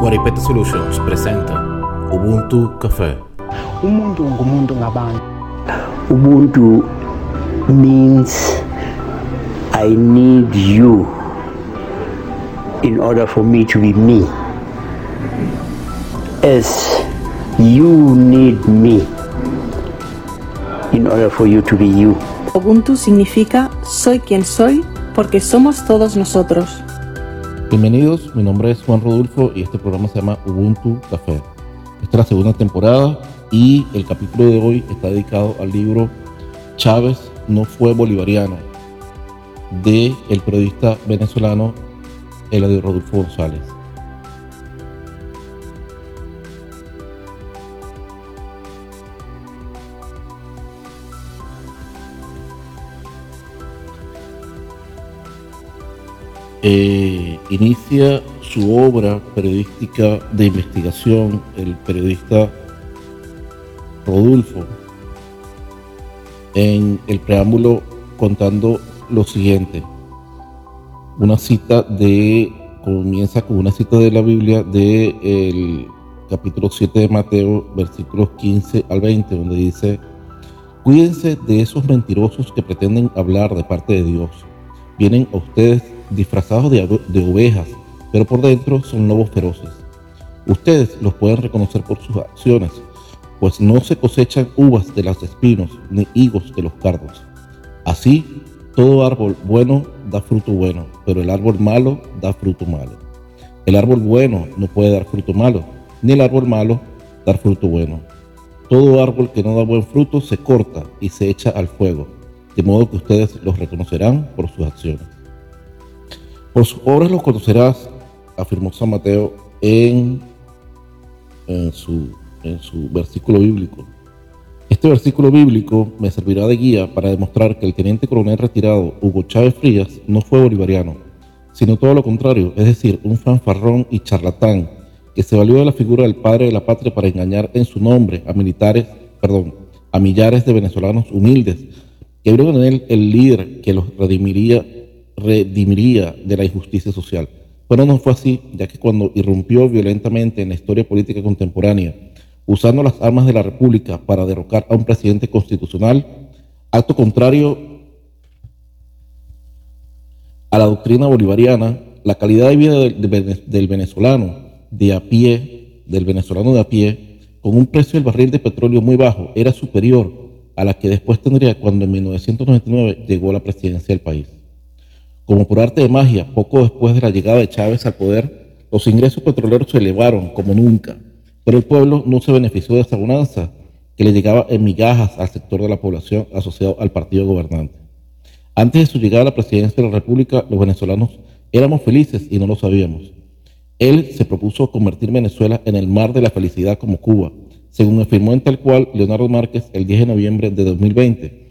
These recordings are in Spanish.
Guaripete Solutions presenta Ubuntu Café. umuntu ngumuntu ngabantu Ubuntu means I need you in order for me to be me. As you need me in order for you to be you. Ubuntu significa soy quien soy porque somos todos nosotros. Bienvenidos, mi nombre es Juan Rodolfo y este programa se llama Ubuntu Café. Esta es la segunda temporada y el capítulo de hoy está dedicado al libro Chávez no fue bolivariano de el periodista venezolano Eladio Rodolfo González. Eh, inicia su obra periodística de investigación el periodista Rodolfo en el preámbulo contando lo siguiente. Una cita de, comienza con una cita de la Biblia el capítulo 7 de Mateo, versículos 15 al 20, donde dice, cuídense de esos mentirosos que pretenden hablar de parte de Dios. Vienen a ustedes disfrazados de, ove- de ovejas, pero por dentro son lobos feroces. Ustedes los pueden reconocer por sus acciones, pues no se cosechan uvas de los espinos, ni higos de los cardos. Así, todo árbol bueno da fruto bueno, pero el árbol malo da fruto malo. El árbol bueno no puede dar fruto malo, ni el árbol malo dar fruto bueno. Todo árbol que no da buen fruto se corta y se echa al fuego, de modo que ustedes los reconocerán por sus acciones. Por sus obras los conocerás, afirmó San Mateo en, en, su, en su versículo bíblico. Este versículo bíblico me servirá de guía para demostrar que el teniente coronel retirado Hugo Chávez Frías no fue bolivariano, sino todo lo contrario, es decir, un fanfarrón y charlatán que se valió de la figura del padre de la patria para engañar en su nombre a militares, perdón, a millares de venezolanos humildes que vieron en él el líder que los redimiría, redimiría de la injusticia social. Pero no fue así, ya que cuando irrumpió violentamente en la historia política contemporánea, usando las armas de la República para derrocar a un presidente constitucional, acto contrario a la doctrina bolivariana, la calidad de vida del, venezolano de a pie, del venezolano de a pie, con un precio del barril de petróleo muy bajo, era superior a la que después tendría cuando en 1999 llegó la presidencia del país. Como por arte de magia, poco después de la llegada de Chávez al poder, los ingresos petroleros se elevaron como nunca, pero el pueblo no se benefició de esa bonanza que le llegaba en migajas al sector de la población asociado al partido gobernante. Antes de su llegada a la presidencia de la República, los venezolanos éramos felices y no lo sabíamos. Él se propuso convertir Venezuela en el mar de la felicidad como Cuba, según afirmó en tal cual Leonardo Márquez el 10 de noviembre de 2020.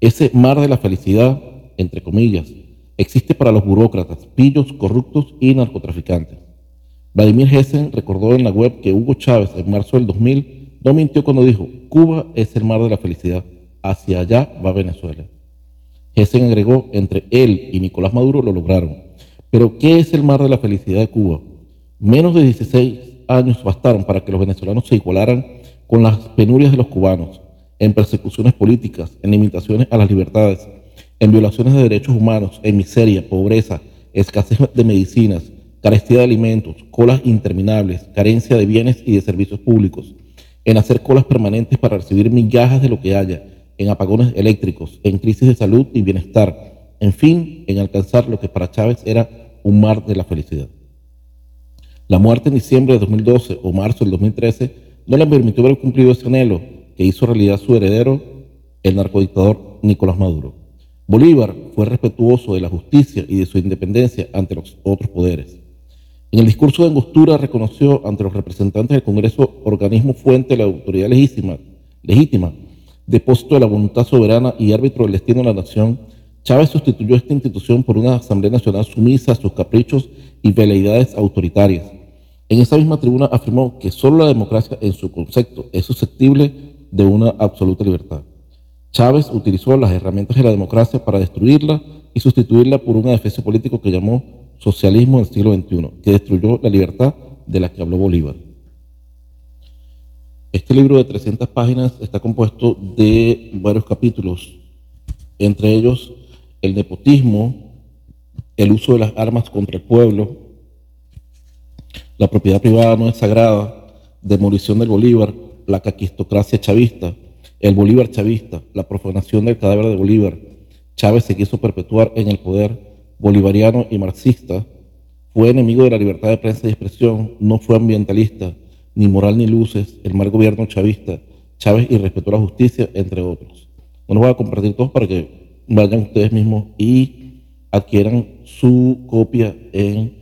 Ese mar de la felicidad, entre comillas, existe para los burócratas, pillos, corruptos y narcotraficantes. Vladimir Hessen recordó en la web que Hugo Chávez en marzo del 2000 no mintió cuando dijo, Cuba es el mar de la felicidad, hacia allá va Venezuela. Hessen agregó, entre él y Nicolás Maduro lo lograron. Pero, ¿qué es el mar de la felicidad de Cuba? Menos de 16 años bastaron para que los venezolanos se igualaran con las penurias de los cubanos, en persecuciones políticas, en limitaciones a las libertades, en violaciones de derechos humanos, en miseria, pobreza, escasez de medicinas, carestía de alimentos, colas interminables, carencia de bienes y de servicios públicos, en hacer colas permanentes para recibir migajas de lo que haya, en apagones eléctricos, en crisis de salud y bienestar, en fin, en alcanzar lo que para Chávez era un mar de la felicidad. La muerte en diciembre de 2012 o marzo del 2013 no le permitió ver cumplido ese anhelo que hizo realidad su heredero, el narcodictador Nicolás Maduro. Bolívar fue respetuoso de la justicia y de su independencia ante los otros poderes. En el discurso de Angostura reconoció ante los representantes del Congreso organismo fuente de la autoridad legítima, depósito de la voluntad soberana y árbitro del destino de la nación, Chávez sustituyó esta institución por una Asamblea Nacional sumisa a sus caprichos y veleidades autoritarias. En esa misma tribuna afirmó que solo la democracia en su concepto es susceptible de una absoluta libertad. Chávez utilizó las herramientas de la democracia para destruirla y sustituirla por un adefesio político que llamó socialismo del siglo XXI, que destruyó la libertad de la que habló Bolívar. Este libro de 300 páginas está compuesto de varios capítulos, entre ellos el nepotismo, el uso de las armas contra el pueblo, la propiedad privada no es sagrada, demolición del Bolívar, la caquistocracia chavista, el Bolívar chavista, la profanación del cadáver de Bolívar. Chávez se quiso perpetuar en el poder bolivariano y marxista, fue enemigo de la libertad de prensa y expresión, no fue ambientalista, ni moral ni luces, el mal gobierno chavista, Chávez y respetó la justicia, entre otros. No los voy a compartir todos para que vayan ustedes mismos y adquieran su copia en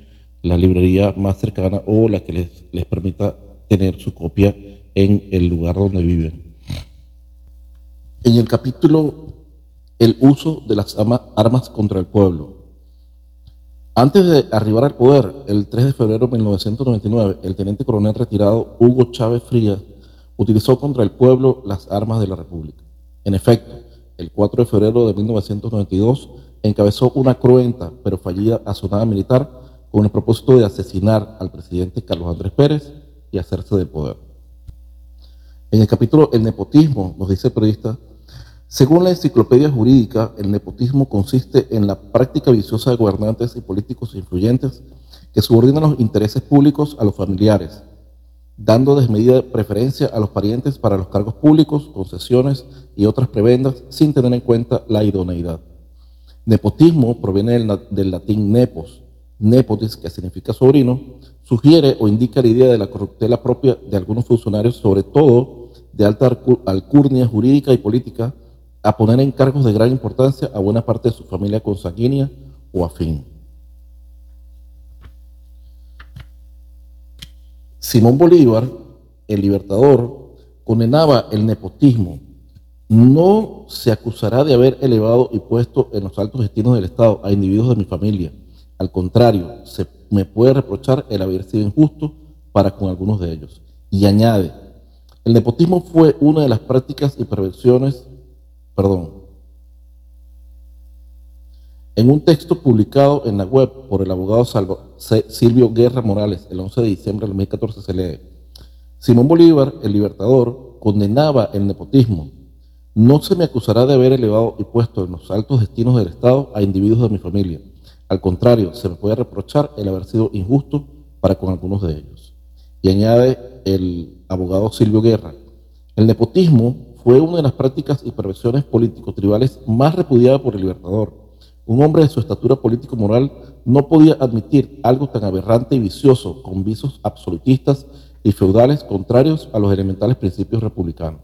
la librería más cercana o la que les, les permita tener su copia en el lugar donde viven. En el capítulo El uso de las armas contra el pueblo. Antes de arribar al poder, el 3 de febrero de 1999, el teniente coronel retirado Hugo Chávez Frías utilizó contra el pueblo las armas de la República. En efecto, el 4 de febrero de 1992 encabezó una cruenta pero fallida asonada militar con el propósito de asesinar al presidente Carlos Andrés Pérez y hacerse del poder. En el capítulo El nepotismo, nos dice el periodista, según la enciclopedia jurídica, el nepotismo consiste en la práctica viciosa de gobernantes y políticos influyentes que subordinan los intereses públicos a los familiares, dando desmedida preferencia a los parientes para los cargos públicos, concesiones y otras prebendas sin tener en cuenta la idoneidad. Nepotismo proviene del, latín nepos, nepotis, que significa sobrino, sugiere o indica la idea de la corruptela propia de algunos funcionarios, sobre todo de alta alcurnia jurídica y política, a poner en cargos de gran importancia a buena parte de su familia consanguínea o afín. Simón Bolívar, el libertador, condenaba el nepotismo. No se acusará de haber elevado y puesto en los altos destinos del Estado a individuos de mi familia. Al contrario, se me puede reprochar el haber sido injusto para con algunos de ellos. Y añade, el nepotismo fue una de las prácticas y perversiones perdón. En un texto publicado en la web por el abogado Silvio Guerra Morales el 11 de diciembre del 2014 se lee, Simón Bolívar, el libertador, condenaba el nepotismo. No se me acusará de haber elevado y puesto en los altos destinos del Estado a individuos de mi familia. Al contrario, se me puede reprochar el haber sido injusto para con algunos de ellos. Y añade el abogado Silvio Guerra, el nepotismo fue una de las prácticas y perversiones político-tribales más repudiadas por el Libertador. Un hombre de su estatura político-moral no podía admitir algo tan aberrante y vicioso, con visos absolutistas y feudales contrarios a los elementales principios republicanos.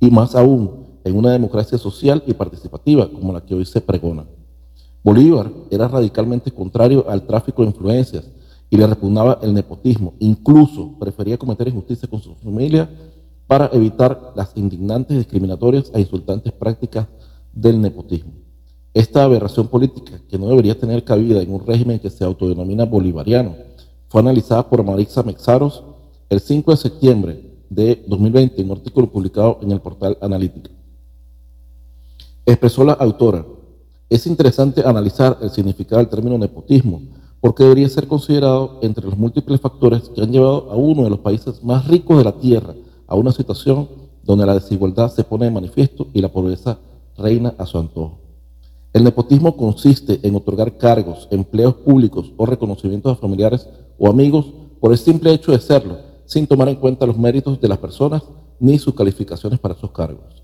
Y más aún, en una democracia social y participativa como la que hoy se pregona. Bolívar era radicalmente contrario al tráfico de influencias y le repugnaba el nepotismo. Incluso prefería cometer injusticia con su familia para evitar las indignantes, discriminatorias e insultantes prácticas del nepotismo. Esta aberración política, que no debería tener cabida en un régimen que se autodenomina bolivariano, fue analizada por Marisa Mexaros el 5 de septiembre de 2020 en un artículo publicado en el portal Analítica. Expresó la autora, es interesante analizar el significado del término nepotismo, porque debería ser considerado entre los múltiples factores que han llevado a uno de los países más ricos de la Tierra a una situación donde la desigualdad se pone de manifiesto y la pobreza reina a su antojo. El nepotismo consiste en otorgar cargos, empleos públicos o reconocimientos a familiares o amigos por el simple hecho de serlo, sin tomar en cuenta los méritos de las personas ni sus calificaciones para esos cargos.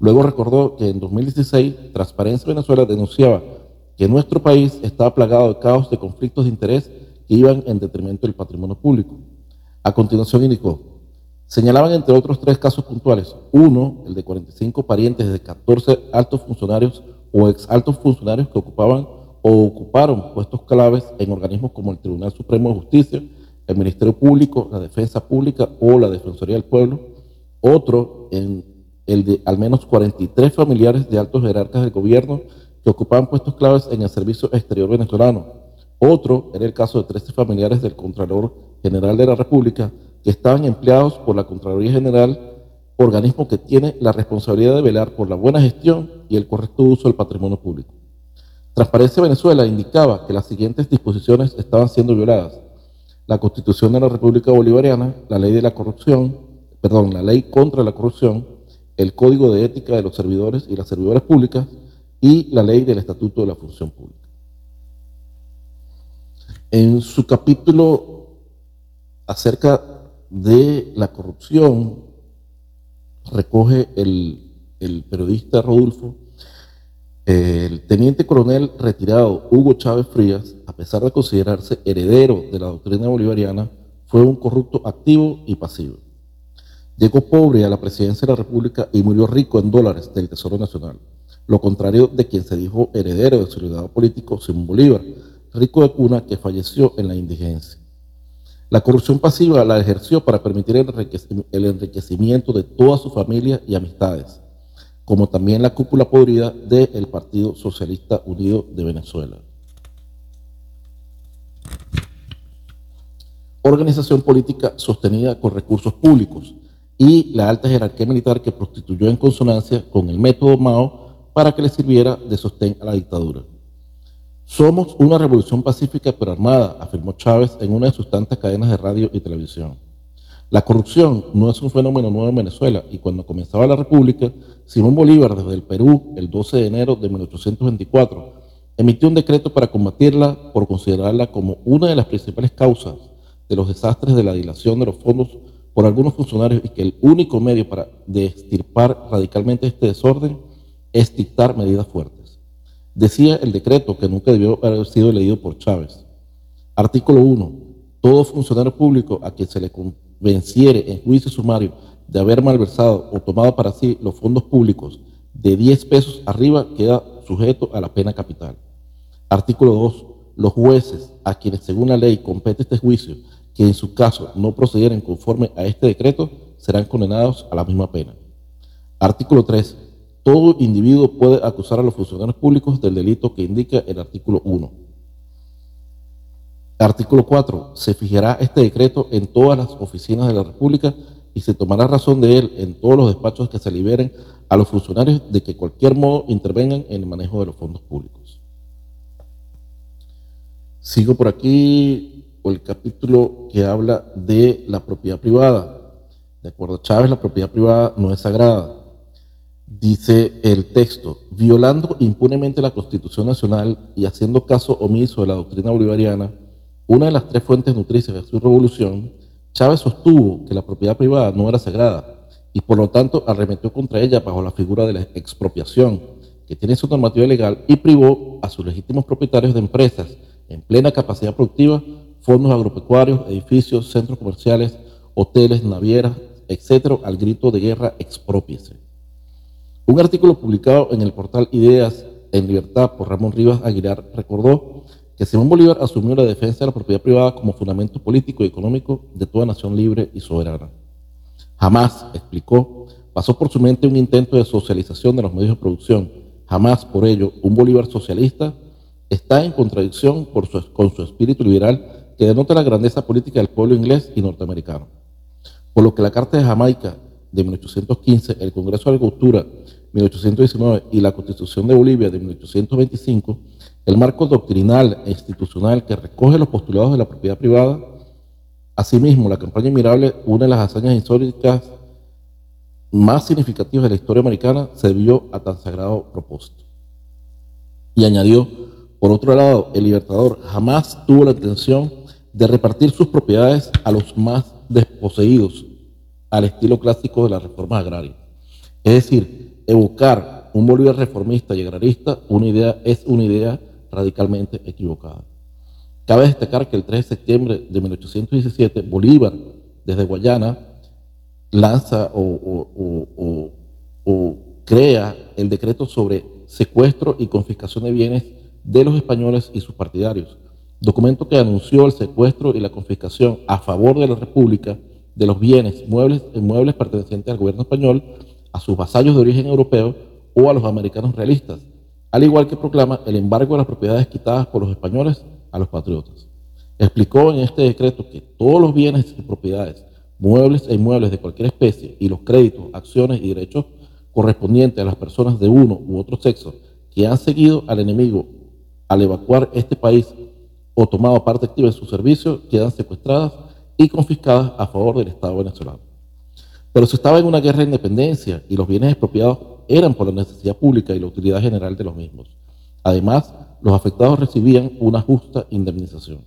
Luego recordó que en 2016 Transparencia Venezuela denunciaba que nuestro país estaba plagado de caos de conflictos de interés que iban en detrimento del patrimonio público. A continuación indicó, Señalaban entre otros tres casos puntuales. Uno, el de 45 parientes de 14 altos funcionarios o ex altos funcionarios que ocupaban o ocuparon puestos claves en organismos como el Tribunal Supremo de Justicia, el Ministerio Público, la Defensa Pública o la Defensoría del Pueblo. Otro, en el de al menos 43 familiares de altos jerarcas del gobierno que ocupaban puestos claves en el Servicio Exterior venezolano. Otro era el caso de 13 familiares del Contralor General de la República que estaban empleados por la Contraloría General organismo que tiene la responsabilidad de velar por la buena gestión y el correcto uso del patrimonio público. Transparencia Venezuela indicaba que las siguientes disposiciones estaban siendo violadas. La Constitución de la República Bolivariana, la ley de la corrupción, perdón, la ley contra la corrupción, el Código de Ética de los Servidores y las Servidoras Públicas y la ley del Estatuto de la Función Pública. En su capítulo acerca de la corrupción, recoge el, periodista Rodolfo, el teniente coronel retirado Hugo Chávez Frías, a pesar de considerarse heredero de la doctrina bolivariana, fue un corrupto activo y pasivo. Llegó pobre a la presidencia de la República y murió rico en dólares del Tesoro Nacional, lo contrario de quien se dijo heredero de su político, Simón Bolívar, rico de cuna que falleció en la indigencia. La corrupción pasiva la ejerció para permitir el enriquecimiento de toda su familia y amistades, como también la cúpula podrida del Partido Socialista Unido de Venezuela. Organización política sostenida con recursos públicos y la alta jerarquía militar que prostituyó en consonancia con el método Mao para que le sirviera de sostén a la dictadura. Somos una revolución pacífica pero armada, afirmó Chávez en una de sus tantas cadenas de radio y televisión. La corrupción no es un fenómeno nuevo en Venezuela y cuando comenzaba la República, Simón Bolívar desde el Perú, el 12 de enero de 1824, emitió un decreto para combatirla por considerarla como una de las principales causas de los desastres de la dilación de los fondos por algunos funcionarios y que el único medio para destirpar radicalmente este desorden es dictar medidas fuertes. Decía el decreto que nunca debió haber sido leído por Chávez. Artículo 1. Todo funcionario público a quien se le convenciere en juicio sumario de haber malversado o tomado para sí los fondos públicos de 10 pesos arriba queda sujeto a la pena capital. Artículo 2. Los jueces a quienes según la ley compete este juicio, que en su caso no procedieren conforme a este decreto, serán condenados a la misma pena. Artículo 3 todo individuo puede acusar a los funcionarios públicos del delito que indica el artículo 1. Artículo 4. Se fijará este decreto en todas las oficinas de la República y se tomará razón de él en todos los despachos que se liberen a los funcionarios de que cualquier modo intervengan en el manejo de los fondos públicos. Sigo por aquí por el capítulo que habla de la propiedad privada. De acuerdo a Chávez, la propiedad privada no es sagrada. Dice el texto, violando impunemente la Constitución Nacional y haciendo caso omiso de la doctrina bolivariana, una de las tres fuentes nutricias de su revolución, Chávez sostuvo que la propiedad privada no era sagrada y por lo tanto arremetió contra ella bajo la figura de la expropiación, que tiene su normativa legal y privó a sus legítimos propietarios de empresas en plena capacidad productiva, fondos agropecuarios, edificios, centros comerciales, hoteles, navieras, etcétera, al grito de guerra expropiese. Un artículo publicado en el portal Ideas en Libertad por Ramón Rivas Aguilar recordó que Simón Bolívar asumió la defensa de la propiedad privada como fundamento político y económico de toda nación libre y soberana. Jamás, explicó, pasó por su mente un intento de socialización de los medios de producción. Jamás, por ello, un Bolívar socialista está en contradicción con su espíritu liberal que denota la grandeza política del pueblo inglés y norteamericano. Por lo que la Carta de Jamaica de 1815, el Congreso de Agricultura 1819 y la Constitución de Bolivia de 1825, el marco doctrinal e institucional que recoge los postulados de la propiedad privada, asimismo la campaña Inmirable, una de las hazañas históricas más significativas de la historia americana, se debió a tan sagrado propósito. Y añadió, por otro lado, el libertador jamás tuvo la intención de repartir sus propiedades a los más desposeídos, al estilo clásico de las reformas agrarias. Es decir, evocar un Bolívar reformista y agrarista una idea, es una idea radicalmente equivocada. Cabe destacar que el 3 de septiembre de 1817, Bolívar, desde Guayana, lanza o, crea el decreto sobre secuestro y confiscación de bienes de los españoles y sus partidarios, documento que anunció el secuestro y la confiscación a favor de la República de los bienes muebles, muebles pertenecientes al gobierno español a sus vasallos de origen europeo o a los americanos realistas, al igual que proclama el embargo de las propiedades quitadas por los españoles a los patriotas. Explicó en este decreto que todos los bienes y propiedades muebles e inmuebles de cualquier especie y los créditos, acciones y derechos correspondientes a las personas de uno u otro sexo que han seguido al enemigo al evacuar este país o tomado parte activa en su servicio quedan secuestradas y confiscadas a favor del Estado venezolano. Pero se estaba en una guerra de independencia y los bienes expropiados eran por la necesidad pública y la utilidad general de los mismos. Además, los afectados recibían una justa indemnización.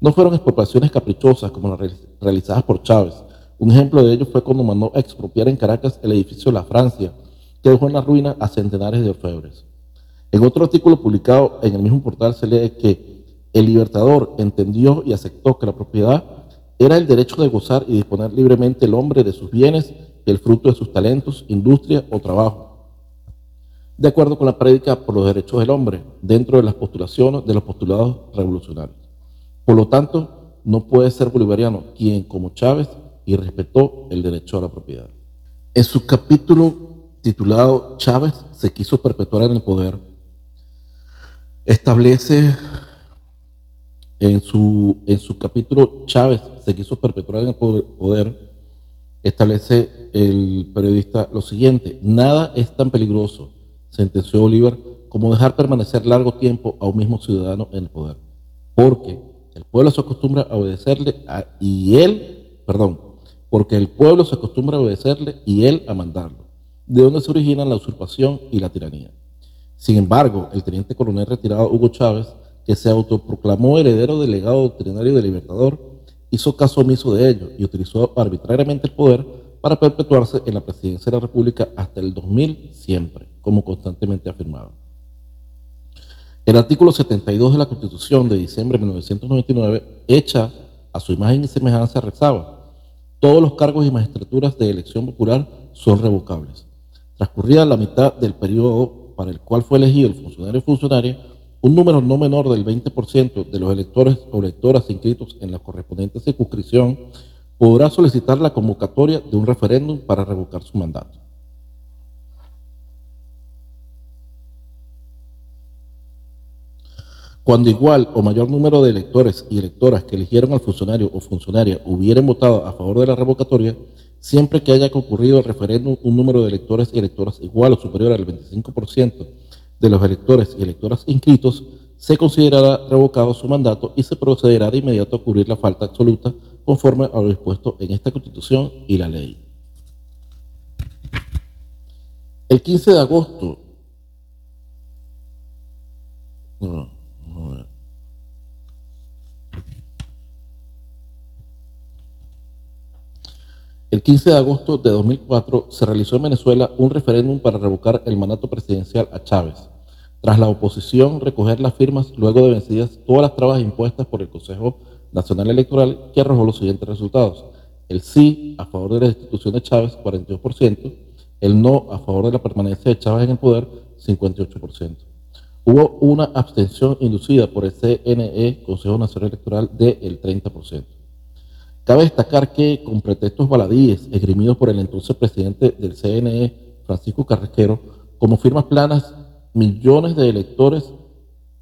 No fueron expropiaciones caprichosas como las realizadas por Chávez. Un ejemplo de ello fue cuando mandó a expropiar en Caracas el edificio La Francia, que dejó en la ruina a centenares de orfebres. En otro artículo publicado en el mismo portal se lee que el libertador entendió y aceptó que la propiedad era el derecho de gozar y disponer libremente el hombre de sus bienes y el fruto de sus talentos, industria o trabajo, de acuerdo con la prédica por los derechos del hombre, dentro de las postulaciones de los postulados revolucionarios. Por lo tanto, no puede ser bolivariano quien, como Chávez, y respetó el derecho a la propiedad. En su capítulo titulado Chávez se quiso perpetuar en el poder, establece en su, en su capítulo Chávez se quiso perpetuar en el poder, establece el periodista lo siguiente, nada es tan peligroso, sentenció Oliver, como dejar permanecer largo tiempo a un mismo ciudadano en el poder, porque el pueblo se acostumbra a obedecerle y él, perdón, porque el pueblo se acostumbra a obedecerle y él a mandarlo, de donde se originan la usurpación y la tiranía. Sin embargo, el teniente coronel retirado Hugo Chávez, que se autoproclamó heredero del legado doctrinario del Libertador, hizo caso omiso de ello y utilizó arbitrariamente el poder para perpetuarse en la presidencia de la República hasta el 2000 siempre, como constantemente afirmaba. El artículo 72 de la Constitución de diciembre de 1999, hecha a su imagen y semejanza, rezaba, todos los cargos y magistraturas de elección popular son revocables. Transcurrida la mitad del periodo para el cual fue elegido el funcionario o funcionaria, un número no menor del 20% de los electores o electoras inscritos en la correspondiente circunscripción podrá solicitar la convocatoria de un referéndum para revocar su mandato. Cuando igual o mayor número de electores y electoras que eligieron al funcionario o funcionaria hubieran votado a favor de la revocatoria, siempre que haya concurrido al referéndum un número de electores y electoras igual o superior al 25% de los electores y electoras inscritos, se considerará revocado su mandato y se procederá de inmediato a cubrir la falta absoluta conforme a lo dispuesto en esta Constitución y la ley. El 15 de agosto, el 15 de agosto de 2004 se realizó en Venezuela un referéndum para revocar el mandato presidencial a Chávez. Tras la oposición recoger las firmas luego de vencidas todas las trabas impuestas por el Consejo Nacional Electoral, que arrojó los siguientes resultados. El sí a favor de la destitución de Chávez, 42%, el no a favor de la permanencia de Chávez en el poder, 58%. Hubo una abstención inducida por el CNE, Consejo Nacional Electoral, del 30%. Cabe destacar que, con pretextos baladíes esgrimidos por el entonces presidente del CNE, Francisco Carrequero, como firmas planas, millones de electores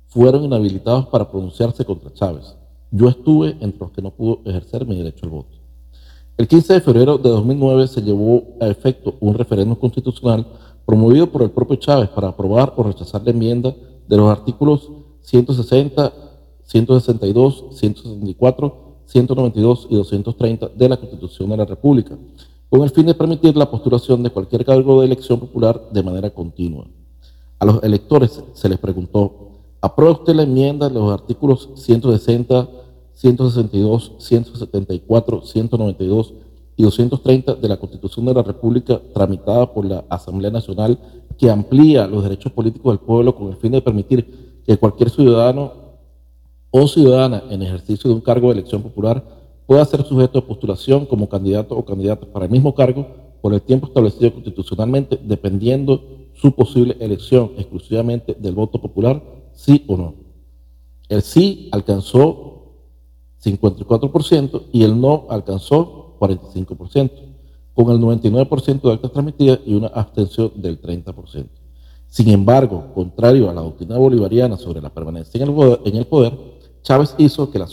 fueron inhabilitados para pronunciarse contra Chávez. Yo estuve entre los que no pudo ejercer mi derecho al voto. El 15 de febrero de 2009 se llevó a efecto un referéndum constitucional promovido por el propio Chávez para aprobar o rechazar la enmienda de los artículos 160, 162, 164, 192 y 230 de la Constitución de la República, con el fin de permitir la postulación de cualquier cargo de elección popular de manera continua. A los electores se les preguntó, ¿aprueba usted la enmienda de los artículos 160, 162, 174, 192 y 230 de la Constitución de la República tramitada por la Asamblea Nacional que amplía los derechos políticos del pueblo con el fin de permitir que cualquier ciudadano o ciudadana en ejercicio de un cargo de elección popular pueda ser sujeto a postulación como candidato o candidata para el mismo cargo por el tiempo establecido constitucionalmente, dependiendo su posible elección exclusivamente del voto popular, sí o no. El sí alcanzó 54% y el no alcanzó 45%, con el 99% de actas transmitidas y una abstención del 30%. Sin embargo, contrario a la doctrina bolivariana sobre la permanencia en el poder, Chávez hizo que la,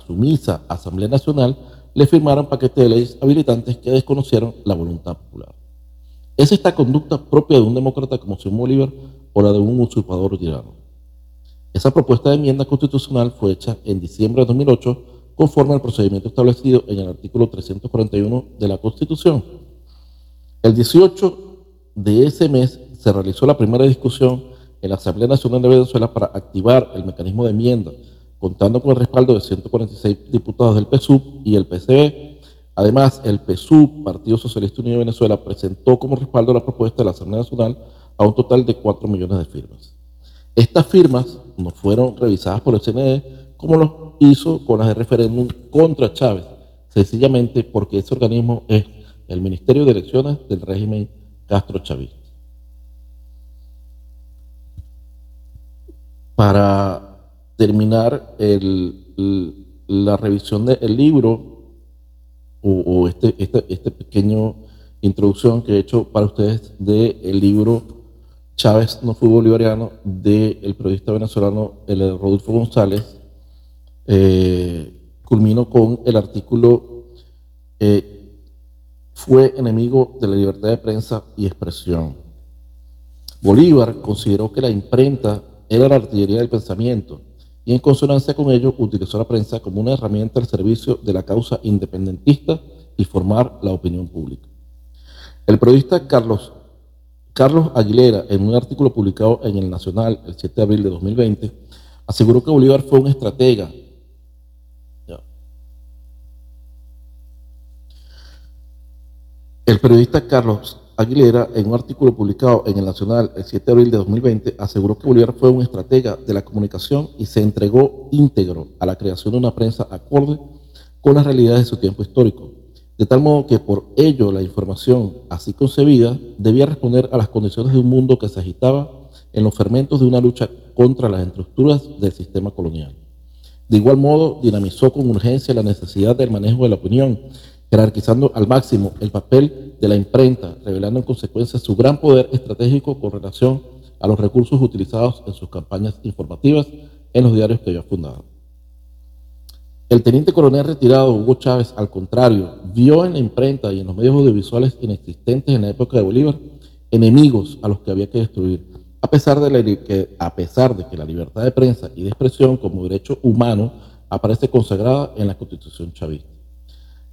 sumisa Asamblea Nacional le firmaran paquetes de leyes habilitantes que desconocieron la voluntad popular. ¿Es esta conducta propia de un demócrata como Simón Bolívar o la de un usurpador tirano? Esa propuesta de enmienda constitucional fue hecha en diciembre de 2008 conforme al procedimiento establecido en el artículo 341 de la Constitución. El 18 de ese mes se realizó la primera discusión en la Asamblea Nacional de Venezuela para activar el mecanismo de enmienda, contando con el respaldo de 146 diputados del PSUV y el PCB. Además, el PSUV, Partido Socialista Unido de Venezuela, presentó como respaldo la propuesta de la Asamblea Nacional a un total de 4 millones de firmas. Estas firmas no fueron revisadas por el CNE como lo hizo con las de referéndum contra Chávez, sencillamente porque ese organismo es el Ministerio de Elecciones del régimen Castro Chavista. Para terminar la revisión del libro o, este, este, este, pequeño introducción que he hecho para ustedes del libro Chávez no fue bolivariano del periodista venezolano el Rodolfo González, eh, con el artículo eh, fue enemigo de la libertad de prensa y expresión. Bolívar consideró que la imprenta era la artillería del pensamiento y en consonancia con ello utilizó la prensa como una herramienta al servicio de la causa independentista y formar la opinión pública. El periodista Carlos Carlos Aguilera, en un artículo publicado en El Nacional el 7 de abril de 2020, aseguró que Bolívar fue un estratega. El periodista Carlos Aguilera, en un artículo publicado en El Nacional el 7 de abril de 2020, aseguró que Bolívar fue un estratega de la comunicación y se entregó íntegro a la creación de una prensa acorde con las realidades de su tiempo histórico de tal modo que por ello la información así concebida debía responder a las condiciones de un mundo que se agitaba en los fermentos de una lucha contra las estructuras del sistema colonial. De igual modo, dinamizó con urgencia la necesidad del manejo de la opinión, jerarquizando al máximo el papel de la imprenta, revelando en consecuencia su gran poder estratégico con relación a los recursos utilizados en sus campañas informativas en los diarios que había fundado. El teniente coronel retirado Hugo Chávez, al contrario, vio en la imprenta y en los medios audiovisuales inexistentes en la época de Bolívar enemigos a los que había que destruir, a pesar de, que, a pesar de que la libertad de prensa y de expresión como derecho humano aparece consagrada en la Constitución chavista.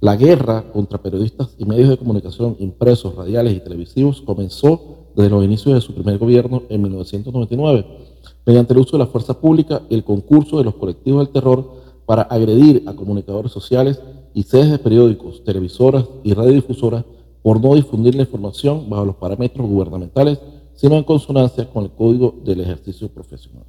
La guerra contra periodistas y medios de comunicación impresos, radiales y televisivos comenzó desde los inicios de su primer gobierno en 1999, mediante el uso de la fuerza pública y el concurso de los colectivos del terror para agredir a comunicadores sociales y sedes de periódicos, televisoras y radiodifusoras por no difundir la información bajo los parámetros gubernamentales, sino en consonancia con el Código del Ejercicio Profesional.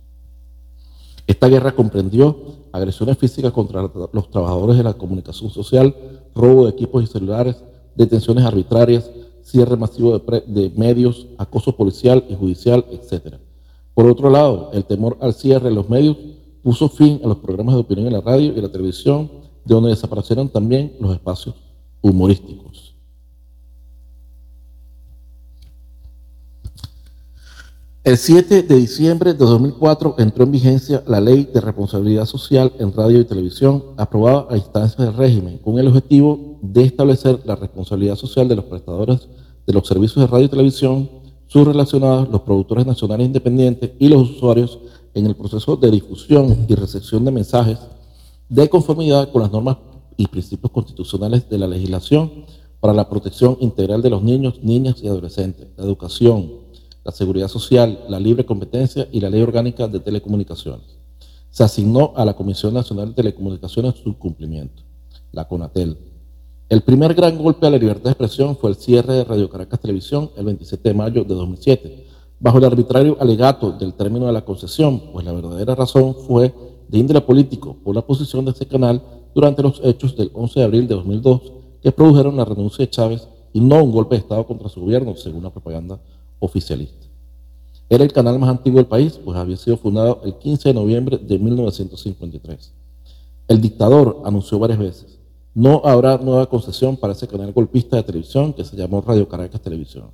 Esta guerra comprendió agresiones físicas contra los trabajadores de la comunicación social, robo de equipos y celulares, detenciones arbitrarias, cierre masivo de, medios, acoso policial y judicial, etc. Por otro lado, el temor al cierre de los medios puso fin a los programas de opinión en la radio y la televisión, de donde desaparecieron también los espacios humorísticos. El 7 de diciembre de 2004 entró en vigencia la Ley de Responsabilidad Social en Radio y Televisión, aprobada a instancia del régimen, con el objetivo de establecer la responsabilidad social de los prestadores de los servicios de radio y televisión, sus relacionados, los productores nacionales independientes y los usuarios en el proceso de difusión y recepción de mensajes de conformidad con las normas y principios constitucionales de la legislación para la protección integral de los niños, niñas y adolescentes, la educación, la seguridad social, la libre competencia y la ley orgánica de telecomunicaciones. Se asignó a la Comisión Nacional de Telecomunicaciones su cumplimiento, la CONATEL. El primer gran golpe a la libertad de expresión fue el cierre de Radio Caracas Televisión el 27 de mayo de 2007, bajo el arbitrario alegato del término de la concesión, pues la verdadera razón fue de índole político por la posición de este canal durante los hechos del 11 de abril de 2002 que produjeron la renuncia de Chávez y no un golpe de Estado contra su gobierno, según la propaganda oficialista. Era el canal más antiguo del país, pues había sido fundado el 15 de noviembre de 1953. El dictador anunció varias veces, no habrá nueva concesión para ese canal golpista de televisión que se llamó Radio Caracas Televisión.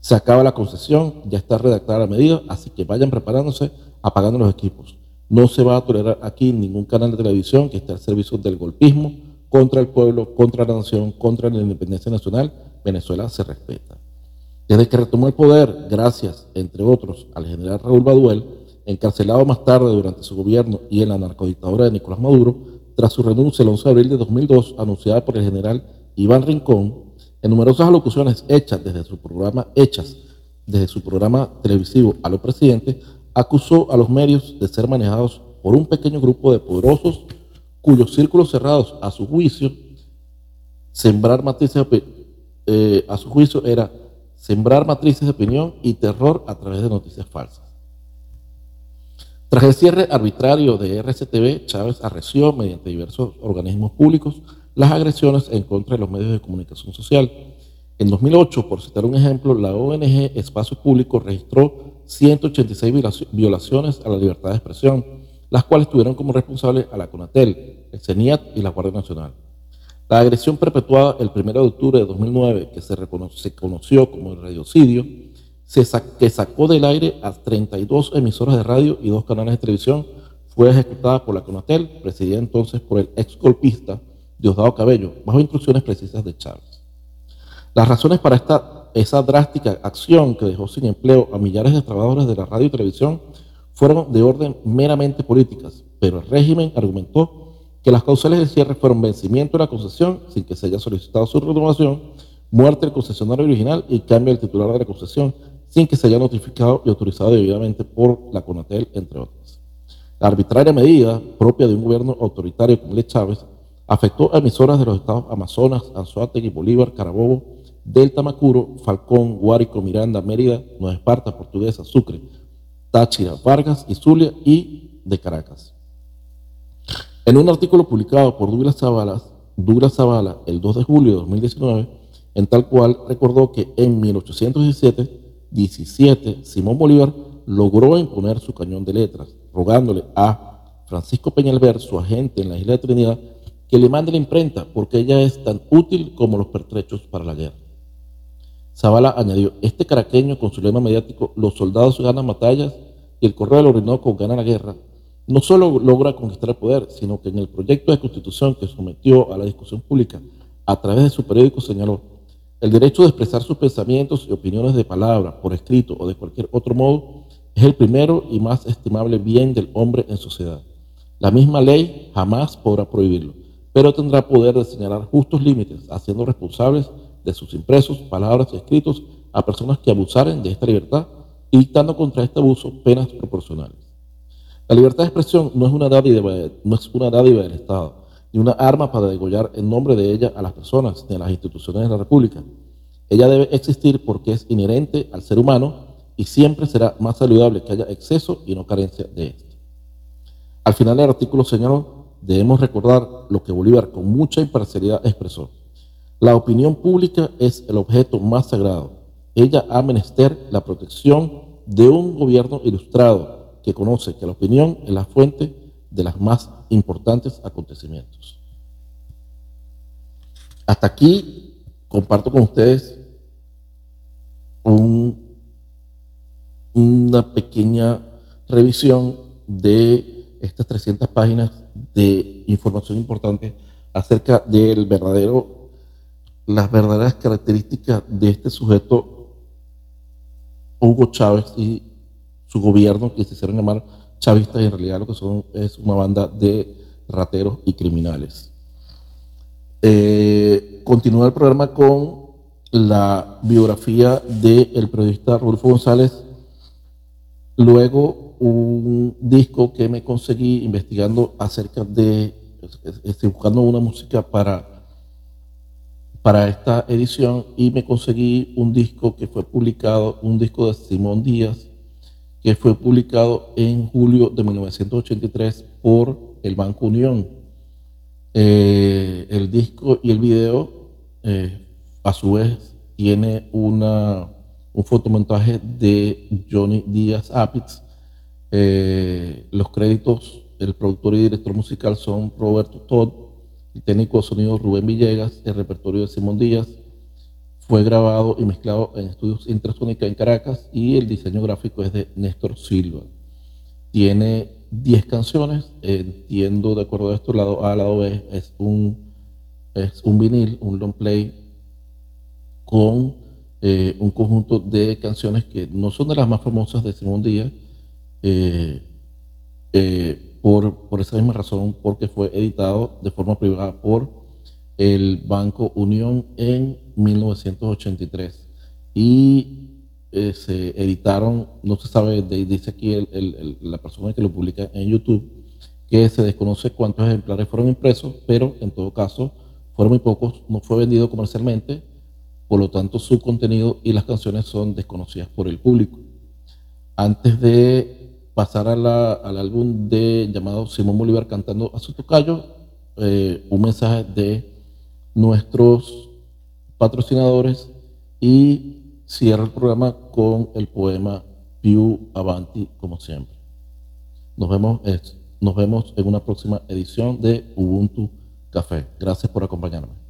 Se acaba la concesión, ya está redactada la medida, así que vayan preparándose, apagando los equipos. No se va a tolerar aquí ningún canal de televisión que esté al servicio del golpismo, contra el pueblo, contra la nación, contra la independencia nacional, Venezuela se respeta. Desde que retomó el poder, gracias, entre otros, al general Raúl Baduel, encarcelado más tarde durante su gobierno y en la narcodictadura de Nicolás Maduro, tras su renuncia el 11 de abril de 2002, anunciada por el general Iván Rincón, en numerosas alocuciones hechas desde su programa, hechas desde su programa televisivo a los presidentes, acusó a los medios de ser manejados por un pequeño grupo de poderosos cuyos círculos cerrados a su juicio, sembrar matrices eh, a su juicio era sembrar matrices de opinión y terror a través de noticias falsas. Tras el cierre arbitrario de RCTV, Chávez arreció mediante diversos organismos públicos las agresiones en contra de los medios de comunicación social. En 2008, por citar un ejemplo, la ONG Espacio Público registró 186 violaciones a la libertad de expresión, las cuales tuvieron como responsables a la CONATEL, el CENIAT y la Guardia Nacional. La agresión perpetuada el 1 de octubre de 2009, que se, se conoció como el radiocidio, que sacó del aire a 32 emisoras de radio y dos canales de televisión, fue ejecutada por la CONATEL, presidida entonces por el ex golpista Diosdado Cabello, bajo instrucciones precisas de Chávez. Las razones para esta, esa drástica acción que dejó sin empleo a millares de trabajadores de la radio y televisión fueron de orden meramente políticas, pero el régimen argumentó que las causales de cierre fueron vencimiento de la concesión sin que se haya solicitado su renovación, muerte del concesionario original y cambio del titular de la concesión sin que se haya notificado y autorizado debidamente por la CONATEL, entre otras. La arbitraria medida propia de un gobierno autoritario como el Chávez afectó a emisoras de los estados Amazonas, Anzoátegui, Bolívar, Carabobo, Delta Macuro, Falcón, Guárico, Miranda, Mérida, Nueva Esparta, Portuguesa, Sucre, Táchira, Vargas y Zulia y de Caracas. En un artículo publicado por Douglas Zavala, Douglas el 2 de julio de 2019, en tal cual recordó que en 1817 17, Simón Bolívar logró imponer su cañón de letras, rogándole a Francisco Peñalver, su agente en la isla de Trinidad, que le mande la imprenta porque ella es tan útil como los pertrechos para la guerra. Zavala añadió, este caraqueño con su lema mediático, los soldados ganan batallas y el correo del Orinoco gana la guerra, no solo logra conquistar el poder, sino que en el proyecto de constitución que sometió a la discusión pública a través de su periódico señaló, el derecho de expresar sus pensamientos y opiniones de palabra, por escrito o de cualquier otro modo, es el primero y más estimable bien del hombre en sociedad. La misma ley jamás podrá prohibirlo, pero tendrá poder de señalar justos límites, haciendo responsables de sus impresos, palabras y escritos a personas que abusaren de esta libertad y dictando contra este abuso penas proporcionales. La libertad de expresión no es una dádiva, no es una dádiva del Estado, ni una arma para degollar en nombre de ella a las personas ni a las instituciones de la República. Ella debe existir porque es inherente al ser humano y siempre será más saludable que haya exceso y no carencia de esto. Al final del artículo señaló, debemos recordar lo que Bolívar con mucha imparcialidad expresó. La opinión pública es el objeto más sagrado. Ella ha menester la protección de un gobierno ilustrado que conoce que la opinión es la fuente de los más importantes acontecimientos. Hasta aquí comparto con ustedes una pequeña revisión de estas 300 páginas de información importante acerca del verdadero, las verdaderas características de este sujeto, Hugo Chávez y su gobierno, que se hicieron llamar chavistas y en realidad lo que son es una banda de rateros y criminales. Eh, continúa el programa con la biografía del periodista Rodolfo González, luego un disco que me conseguí investigando acerca de, estoy buscando una música para, para esta edición y me conseguí un disco que fue publicado, un disco de Simón Díaz, que fue publicado en julio de 1983 por el Banco Unión. Eh, el disco y el video, eh, a su vez, tiene una, un fotomontaje de Johnny Díaz Apitz. Eh, los créditos, el productor y director musical son Roberto Todd, el técnico de sonido Rubén Villegas, el repertorio de Simón Díaz, fue grabado y mezclado en estudios Intrasónica en Caracas y el diseño gráfico es de Néstor Silva. Tiene 10 canciones, entiendo de acuerdo a esto, lado A, lado B es un es un vinil, un long play con eh, un conjunto de canciones que no son de las más famosas de Simón Díaz, eh, eh, por, por, esa misma razón, porque fue editado de forma privada por el Banco Unión en 1983. Y se editaron, no se sabe, dice aquí la persona que lo publica en YouTube, que se desconoce cuántos ejemplares fueron impresos, pero en todo caso fueron muy pocos, no fue vendido comercialmente, por lo tanto su contenido y las canciones son desconocidas por el público. Antes de pasar al álbum de llamado Simón Bolívar cantando a su tocayo, eh, un mensaje de nuestros patrocinadores y cierra el programa con el poema Piu Avanti, como siempre. Nos vemos, nos vemos en una próxima edición de Ubuntu Café. Gracias por acompañarme.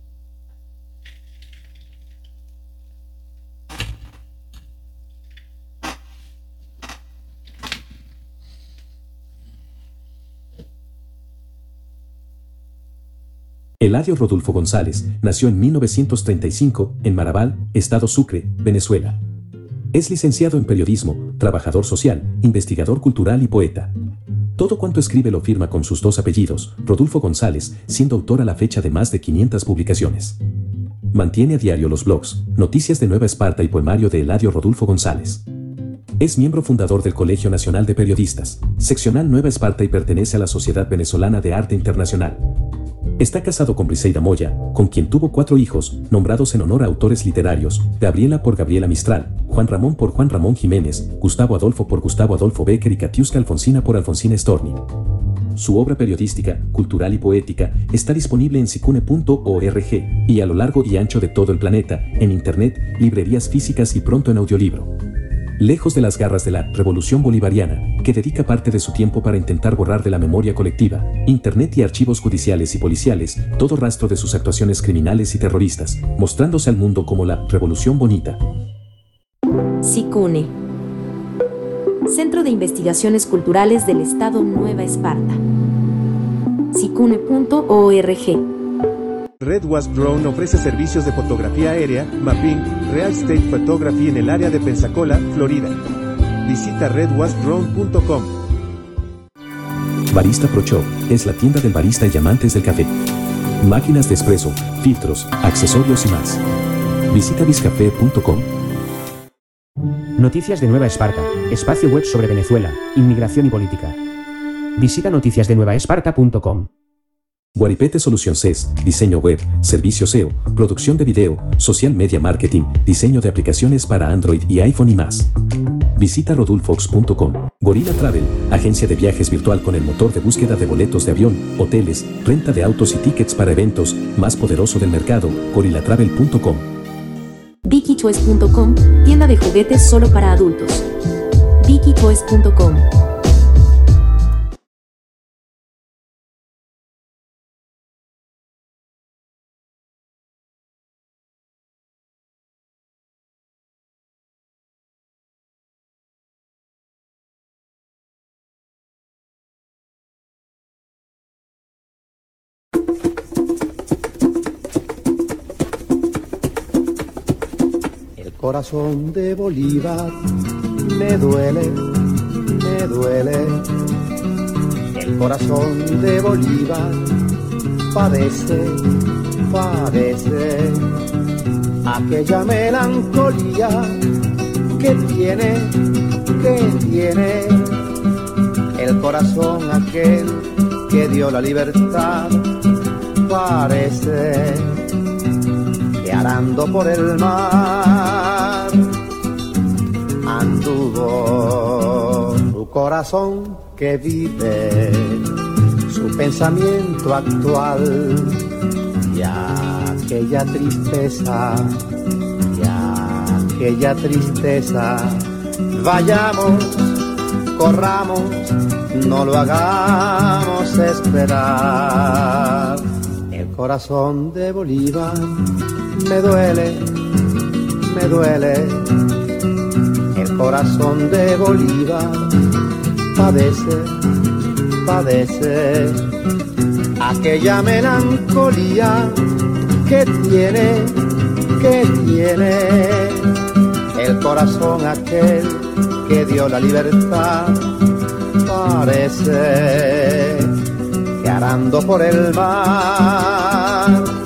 Eladio Rodolfo González nació en 1935 en Marabal, Estado Sucre, Venezuela. Es licenciado en periodismo, trabajador social, investigador cultural y poeta. Todo cuanto escribe lo firma con sus dos apellidos, Rodolfo González, siendo autor a la fecha de más de 500 publicaciones. Mantiene a diario los blogs, Noticias de Nueva Esparta y Poemario de Eladio Rodolfo González. Es miembro fundador del Colegio Nacional de Periodistas, seccional Nueva Esparta y pertenece a la Sociedad Venezolana de Arte Internacional. Está casado con Briseida Moya, con quien tuvo cuatro hijos, nombrados en honor a autores literarios, Gabriela por Gabriela Mistral, Juan Ramón por Juan Ramón Jiménez, Gustavo Adolfo por Gustavo Adolfo Becker y Katiuska Alfonsina por Alfonsina Storni. Su obra periodística, cultural y poética está disponible en sicune.org y a lo largo y ancho de todo el planeta, en internet, librerías físicas y pronto en audiolibro. Lejos de las garras de la revolución bolivariana, que dedica parte de su tiempo para intentar borrar de la memoria colectiva, internet y archivos judiciales y policiales, todo rastro de sus actuaciones criminales y terroristas, mostrándose al mundo como la revolución bonita. SICUNE Centro de Investigaciones Culturales del Estado Nueva Esparta. SICUNE.org Red Wasp Drone ofrece servicios de fotografía aérea, mapping, real estate photography en el área de Pensacola, Florida. Visita redwasprone.com. Barista Pro Shop es la tienda del barista y amantes del café. Máquinas de espresso, filtros, accesorios y más. Visita biscafé.com. Noticias de Nueva Esparta, espacio web sobre Venezuela, inmigración y política. Visita noticiasdenuevaesparta.com. Guaripete Solución CES, diseño web, servicio SEO, producción de video, social media marketing, diseño de aplicaciones para Android y iPhone y más. Visita rodulfox.com. Gorilla Travel, agencia de viajes virtual con el motor de búsqueda de boletos de avión, hoteles, renta de autos y tickets para eventos, más poderoso del mercado, gorillatravel.com. VickyChoice.com, tienda de juguetes solo para adultos. VickyChoice.com corazón de Bolívar me duele, me duele. El corazón de Bolívar padece, padece aquella melancolía que tiene, que tiene el corazón aquel que dio la libertad. Parece que arando por el mar anduvo su corazón que vive, su pensamiento actual y aquella tristeza, y aquella tristeza. Vayamos, corramos, no lo hagamos esperar. El corazón de Bolívar me duele, me duele corazón de Bolívar padece, padece aquella melancolía ¿qué tiene? ¿Qué tiene? El corazón aquel que dio la libertad parece que arando por el mar anduvo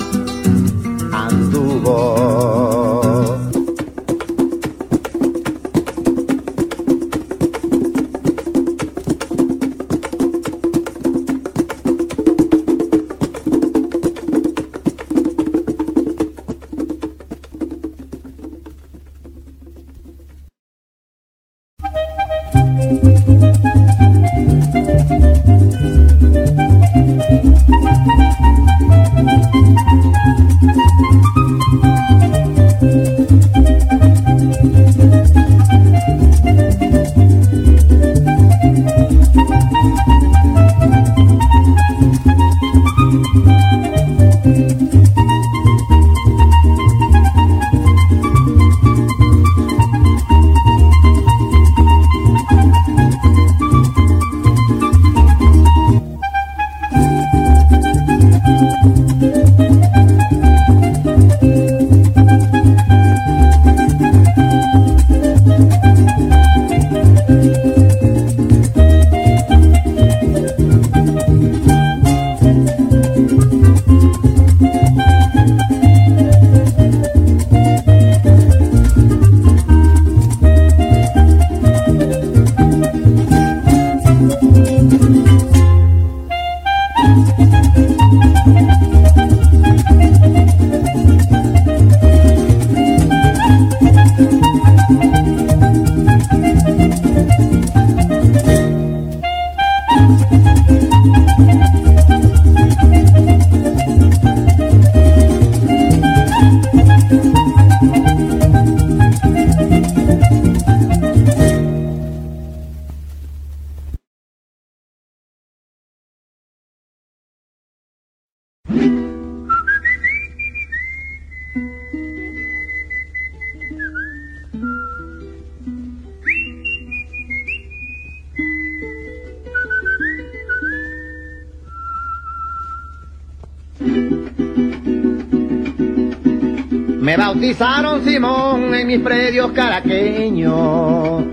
Me bautizaron Simón en mis predios caraqueños.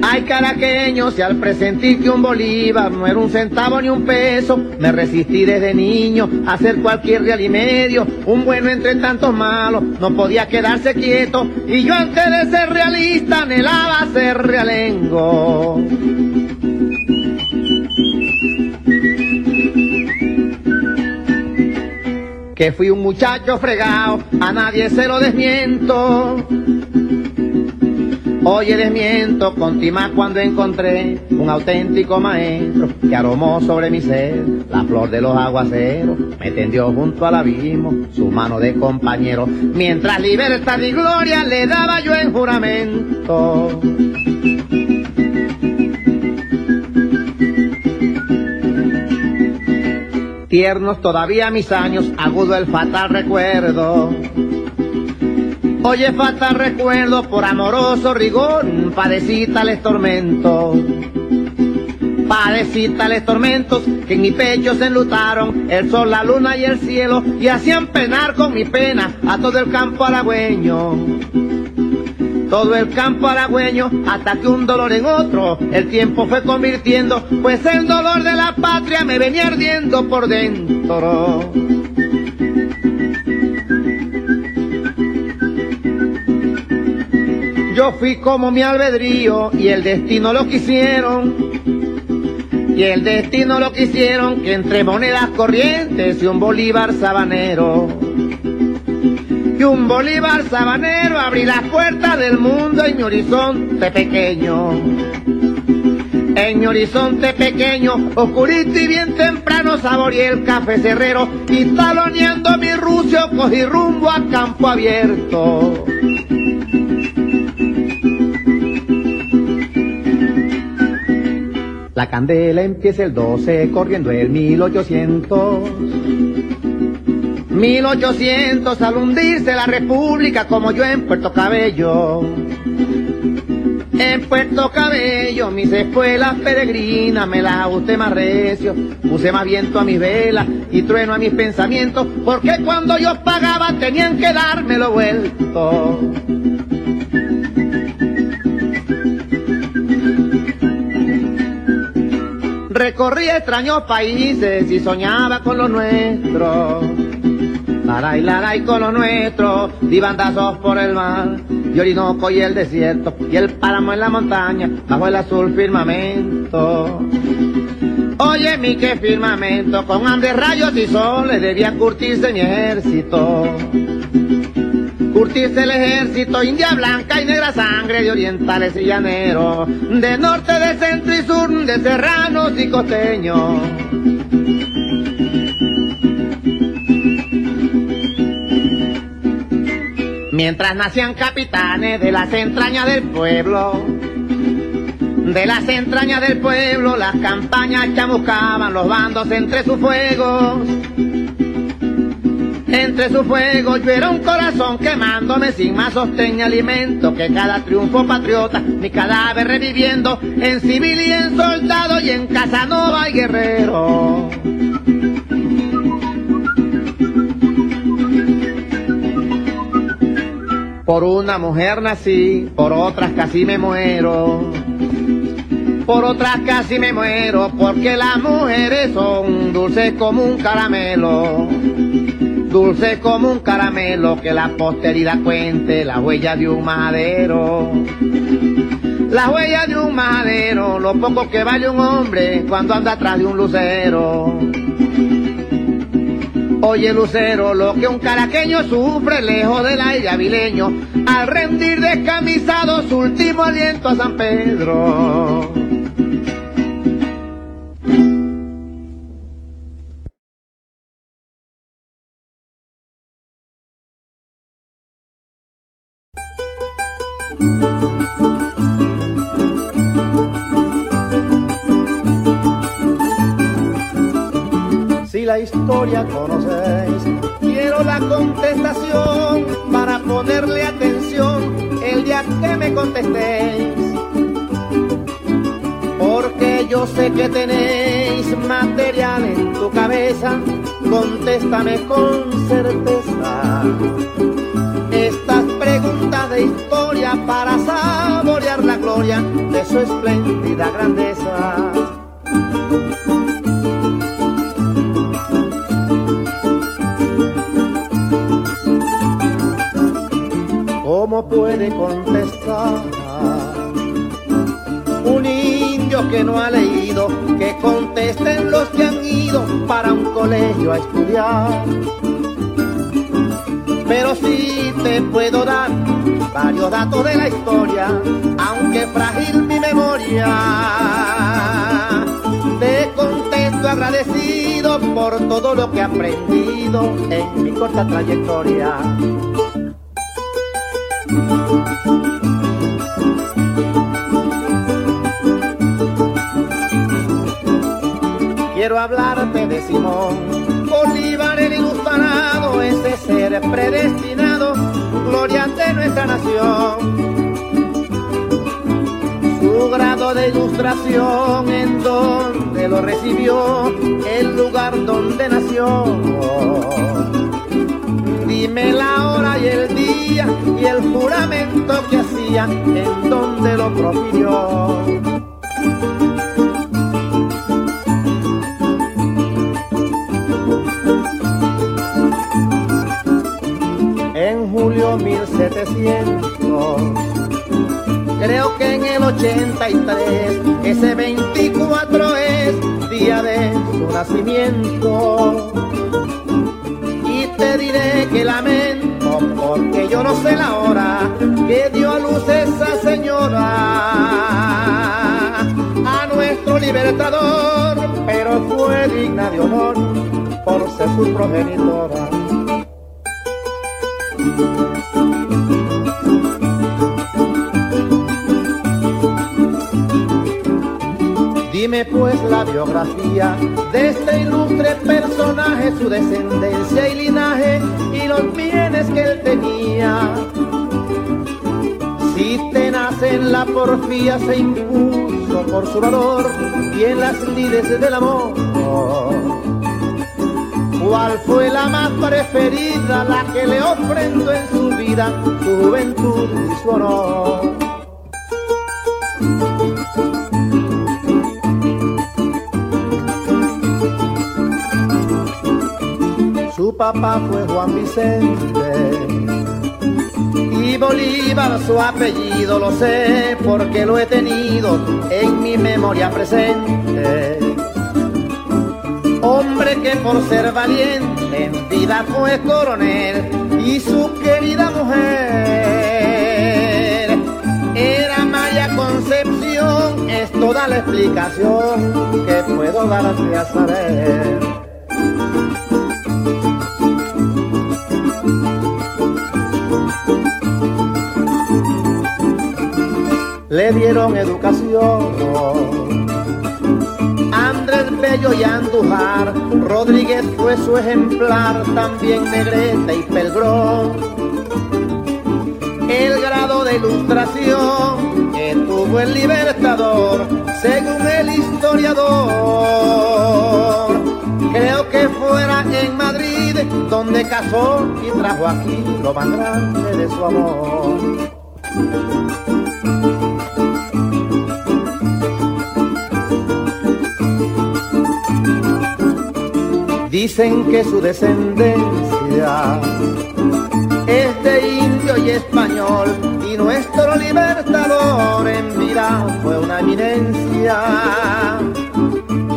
Ay, caraqueños, si al presentir que un bolívar no era un centavo ni un peso, me resistí desde niño a hacer cualquier real y medio, un bueno entre tantos malos, no podía quedarse quieto, y yo antes de ser realista anhelaba ser realengo. Que fui un muchacho fregado, a nadie se lo desmiento. Oye, desmiento con más cuando encontré un auténtico maestro que aromó sobre mi ser la flor de los aguaceros, me tendió junto al abismo su mano de compañero, mientras libertad y gloria le daba yo en juramento. Tiernos todavía mis años, agudo el fatal recuerdo. Oye, fatal recuerdo, por amoroso rigor, padecí tales tormentos. Padecí tales tormentos que en mi pecho se enlutaron el sol, la luna y el cielo y hacían penar con mi pena a todo el campo halagüeño todo el campo halagüeño hasta que un dolor en otro el tiempo fue convirtiendo, pues el dolor de la patria me venía ardiendo por dentro. Yo fui como mi albedrío y el destino lo quisieron. Y el destino lo quisieron que entre monedas corrientes y un bolívar sabanero y un Bolívar sabanero abrí las puertas del mundo en mi horizonte pequeño. En mi horizonte pequeño, oscurito y bien temprano, saboreé el café cerrero y taloneando mi rucio cogí rumbo a campo abierto. La candela empieza el 12 corriendo el 1800. 1800 al hundirse la república como yo en Puerto Cabello. En Puerto Cabello, mis espuelas peregrinas, me las ajusté más recio, puse más viento a mis velas y trueno a mis pensamientos, porque cuando yo pagaba tenían que dármelo vuelto. Recorrí extraños países y soñaba con los nuestros. Laray, laray con los nuestros, di bandazos por el mar, y Orinoco y el desierto, y el páramo en la montaña, bajo el azul firmamento. Oye mi que firmamento, con hambre, rayos y soles debía curtirse mi ejército. Curtirse el ejército, india blanca y negra sangre de orientales y llaneros, de norte, de centro y sur, de serranos y costeños. Mientras nacían capitanes de las entrañas del pueblo, de las entrañas del pueblo, las campañas chamuscaban los bandos entre sus fuegos. Entre sus fuegos yo era un corazón quemándome sin más sostén ni alimento que cada triunfo patriota, mi cadáver reviviendo en civil y en soldado y en Casanova y guerrero. Por una mujer nací, por otras casi me muero. Por otras casi me muero, porque las mujeres son dulces como un caramelo. Dulces como un caramelo, que la posteridad cuente la huella de un madero. La huella de un madero, lo poco que vale un hombre cuando anda atrás de un lucero. Oye Lucero, lo que un caraqueño sufre lejos del aire avileño, al rendir descamisado su último aliento a San Pedro. La historia conocéis, quiero la contestación para ponerle atención el día que me contestéis. Porque yo sé que tenéis material en tu cabeza, contéstame con certeza. Estas preguntas de historia para saborear la gloria de su espléndida grandeza. ¿Cómo puede contestar un indio que no ha leído? Que contesten los que han ido para un colegio a estudiar. Pero sí te puedo dar varios datos de la historia, aunque frágil mi memoria. Te contesto agradecido por todo lo que he aprendido en mi corta trayectoria. Quiero hablarte de Simón Bolívar el ilustrado, ese ser predestinado, gloria de nuestra nación. Su grado de ilustración en donde lo recibió, el lugar donde nació. Dime la hora y el día y el juramento que hacía, en donde lo profirió. En julio 1700, creo que en el 83, ese 24 es día de su nacimiento te diré que lamento porque yo no sé la hora que dio a luz esa señora a nuestro libertador, pero fue digna de honor por ser su progenitora. Dime pues la biografía de este ilustre personaje, su descendencia y linaje y los bienes que él tenía. Si te nace en la porfía se impuso por su valor y en las lides del amor. ¿Cuál fue la más preferida, la que le ofrendó en su vida su juventud y su honor? Papá fue Juan Vicente y Bolívar su apellido lo sé porque lo he tenido en mi memoria presente. Hombre que por ser valiente en vida fue coronel y su querida mujer era María Concepción. Es toda la explicación que puedo darte a saber. Le dieron educación. Andrés Bello y Andújar, Rodríguez fue su ejemplar, también Negreta y Pelgrón. El grado de ilustración que tuvo el libertador, según el historiador, creo que fuera en Madrid donde casó y trajo aquí lo más grande de su amor. Dicen que su descendencia es de indio y español y nuestro libertador en vida fue una eminencia.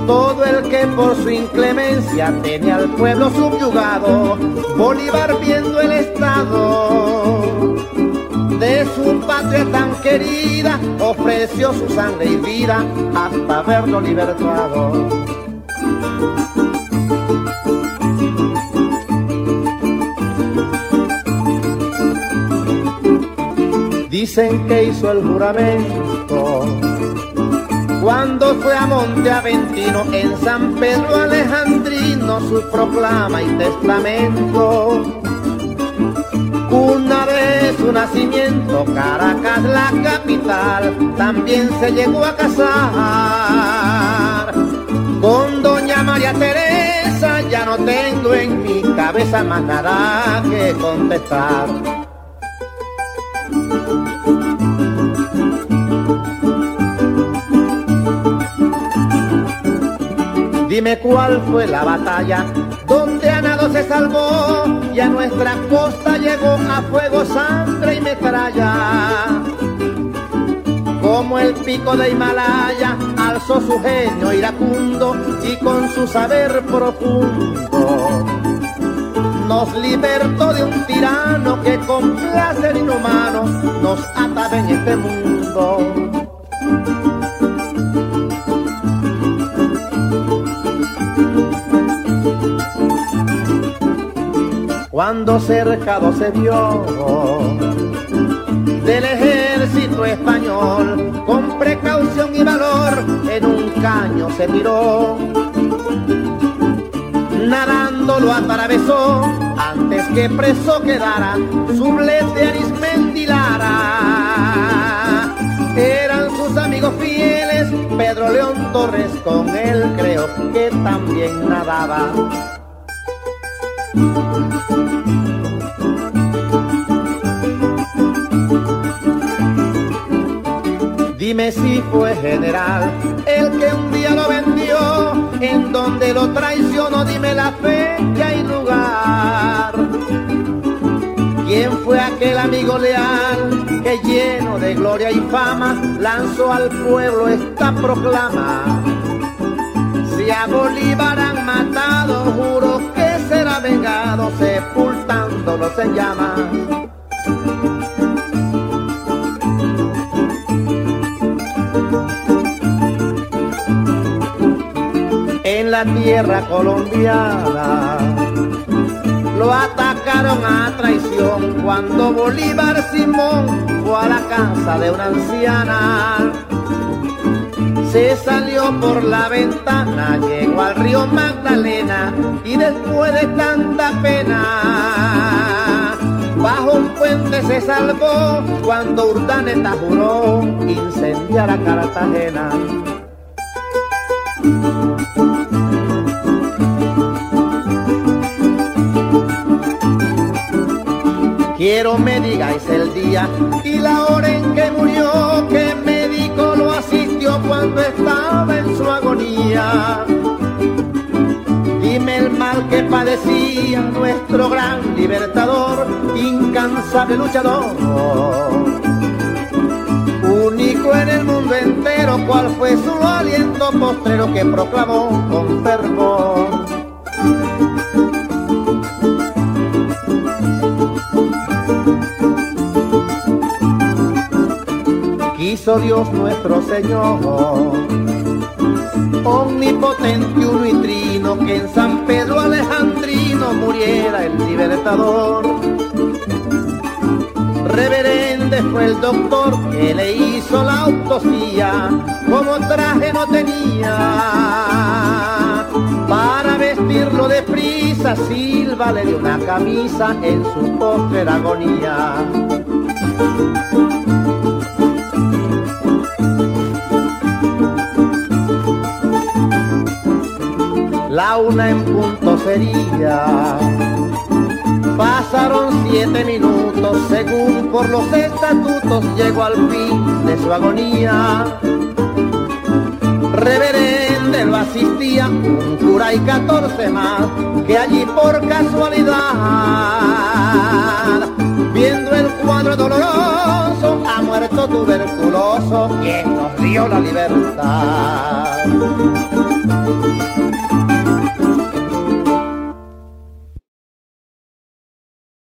Todo el que por su inclemencia tenía al pueblo subyugado, Bolívar viendo el estado de su patria tan querida, ofreció su sangre y vida hasta verlo libertado. Dicen que hizo el juramento cuando fue a Monte Aventino en San Pedro Alejandrino su proclama y testamento. Una vez su nacimiento, Caracas la capital, también se llegó a casar con doña María Teresa. Ya no tengo en mi cabeza más nada que contestar. Dime cuál fue la batalla donde a nado se salvó y a nuestra costa llegó a fuego, sangre y metralla. Como el pico de Himalaya alzó su genio iracundo y con su saber profundo nos libertó de un tirano que con placer inhumano nos ataba en este mundo. Cuando cercado se vio del ejército español, con precaución y valor en un caño se tiró. Nadando lo atravesó antes que preso quedara su blete Arismendi Lara. Eran sus amigos fieles, Pedro León Torres, con él creo que también nadaba. Dime si fue general el que un día lo vendió, en donde lo traicionó, dime la fecha y lugar. ¿Quién fue aquel amigo leal que lleno de gloria y fama lanzó al pueblo esta proclama? Si a Bolívar han matado, juro vengado sepultándolos en llamas. En la tierra colombiana lo atacaron a traición cuando Bolívar Simón fue a la casa de una anciana. Se salió por la ventana, llegó al río Magdalena y después de tanta pena bajo un puente se salvó cuando Urdaneta juró incendiar a Cartagena. Quiero me digáis el día y la hora en que murió, que Dime el mal que padecía nuestro gran libertador, incansable luchador. Único en el mundo entero, cual fue su aliento postrero que proclamó con fervor. Quiso Dios nuestro Señor, omnipotente, uno y trino, que en San Pedro Alejandrino muriera el libertador. Reverende fue el doctor que le hizo la autopsia, como traje no tenía. Para vestirlo de prisa, Silva le dio una camisa en su postre agonía. La una en punto sería. Pasaron siete minutos, según por los estatutos llegó al fin de su agonía. Reverende lo asistía un cura y catorce más, que allí por casualidad, viendo el cuadro doloroso, ha muerto tuberculoso, quien nos dio la libertad.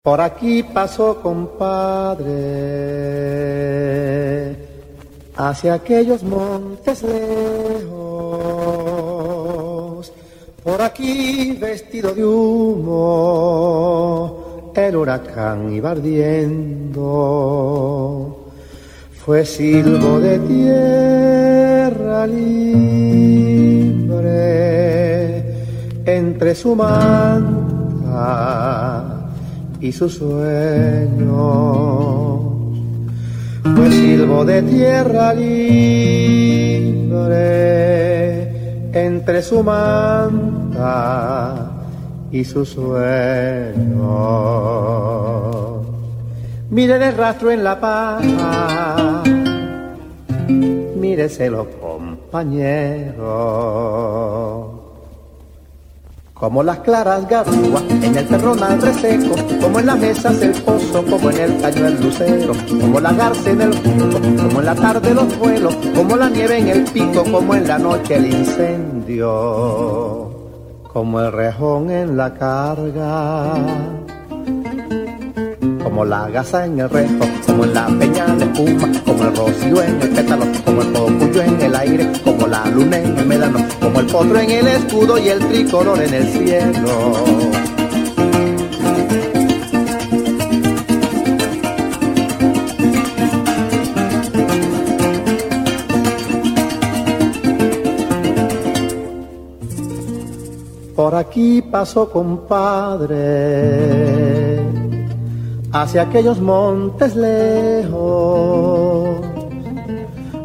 Por aquí pasó, compadre, hacia aquellos montes lejos. Por aquí, vestido de humo, el huracán iba ardiendo. Fue silbo de tierra libre entre su manta y sus sueños. Fue silbo de tierra libre entre su manta y sus sueños. Mire el rastro en la paja, míreselo compañero como las claras garúas en el terronal reseco, como en las mesas el pozo, como en el caño el lucero, como la garza en el junco, como en la tarde los vuelos, como la nieve en el pico, como en la noche el incendio, como el rejón en la carga como la gasa en el rejo, como en la peña de espuma, como el rocío en el pétalo, como en el aire, como la luna en el médano, como el potro en el escudo y el tricolor en el cielo. Por aquí pasó compadre hacia aquellos montes lejos.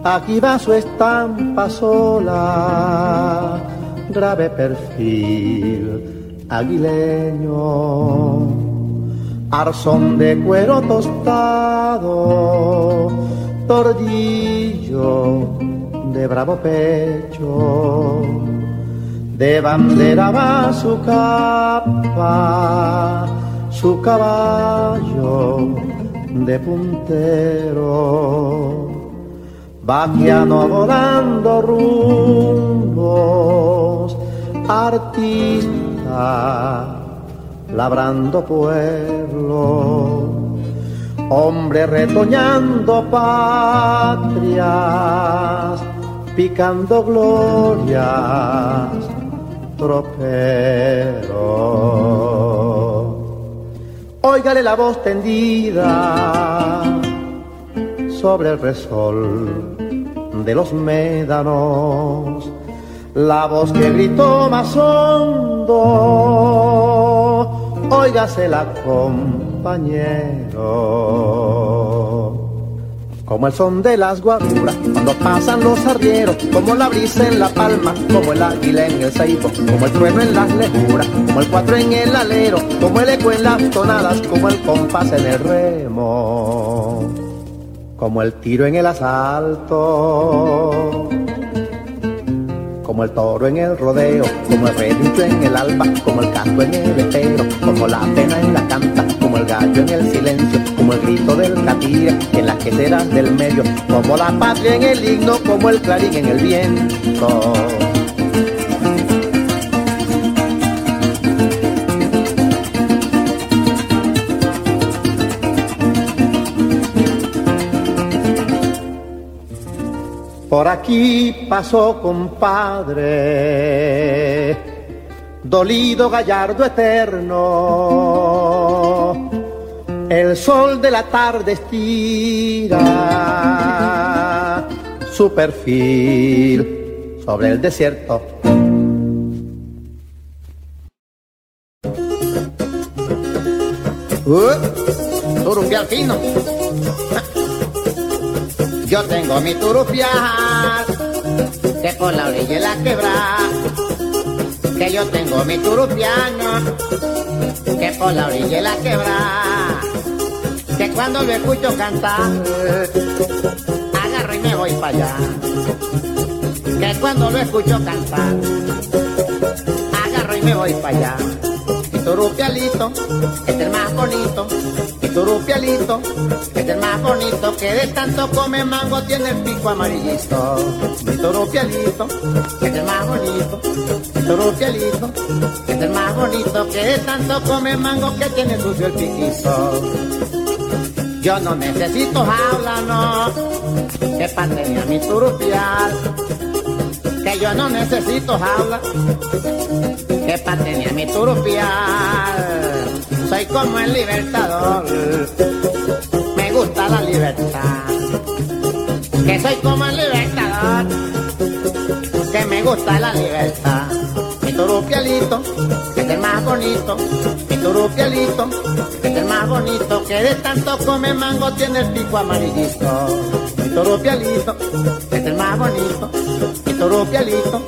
Aquí va su estampa sola, grave perfil aguileño, arzón de cuero tostado, tordillo de bravo pecho, de bandera va su capa. Su caballo de puntero, vaquiano volando rumbos, artista labrando pueblo, hombre retoñando patrias, picando glorias, tropero. Óigale la voz tendida sobre el resol de los médanos, la voz que gritó más hondo, óigasela compañero. Como el son de las guaduras cuando pasan los arrieros, como la brisa en la palma, como el águila en el ceibo, como el trueno en las lejuras, como el cuatro en el alero, como el eco en las tonadas, como el compás en el remo, como el tiro en el asalto como el toro en el rodeo, como el relincho en el alba, como el canto en el estero, como la pena en la canta, como el gallo en el silencio, como el grito del catire en las queseras del medio, como la patria en el himno, como el clarín en el viento. Por aquí pasó compadre, dolido gallardo eterno. El sol de la tarde estira su perfil sobre el desierto. Uh. Yo tengo mi turupial, que por la orilla la quebra. Que yo tengo mi turupiano, que por la orilla la quebra. Que cuando lo escucho cantar, agarro y me voy para allá. Que cuando lo escucho cantar, agarro y me voy para allá. Mi turupialito es el más bonito turupialito, es el más bonito que de tanto come mango tiene el pico amarillito. Mi turupialito, es el más bonito, mi turupialito, es el más bonito que de tanto come mango que tiene sucio el piquito. Yo no necesito jaula, no, que para mi turupial. Que yo no necesito jaula, que para mi turupial soy como el libertador, me gusta la libertad. Que soy como el libertador, que me gusta la libertad. Mi turupialito, que es el más bonito, mi turupialito, que es el más bonito, que de tanto come mango tiene el pico amarillito. Mi turupialito, que es el más bonito, turupialito,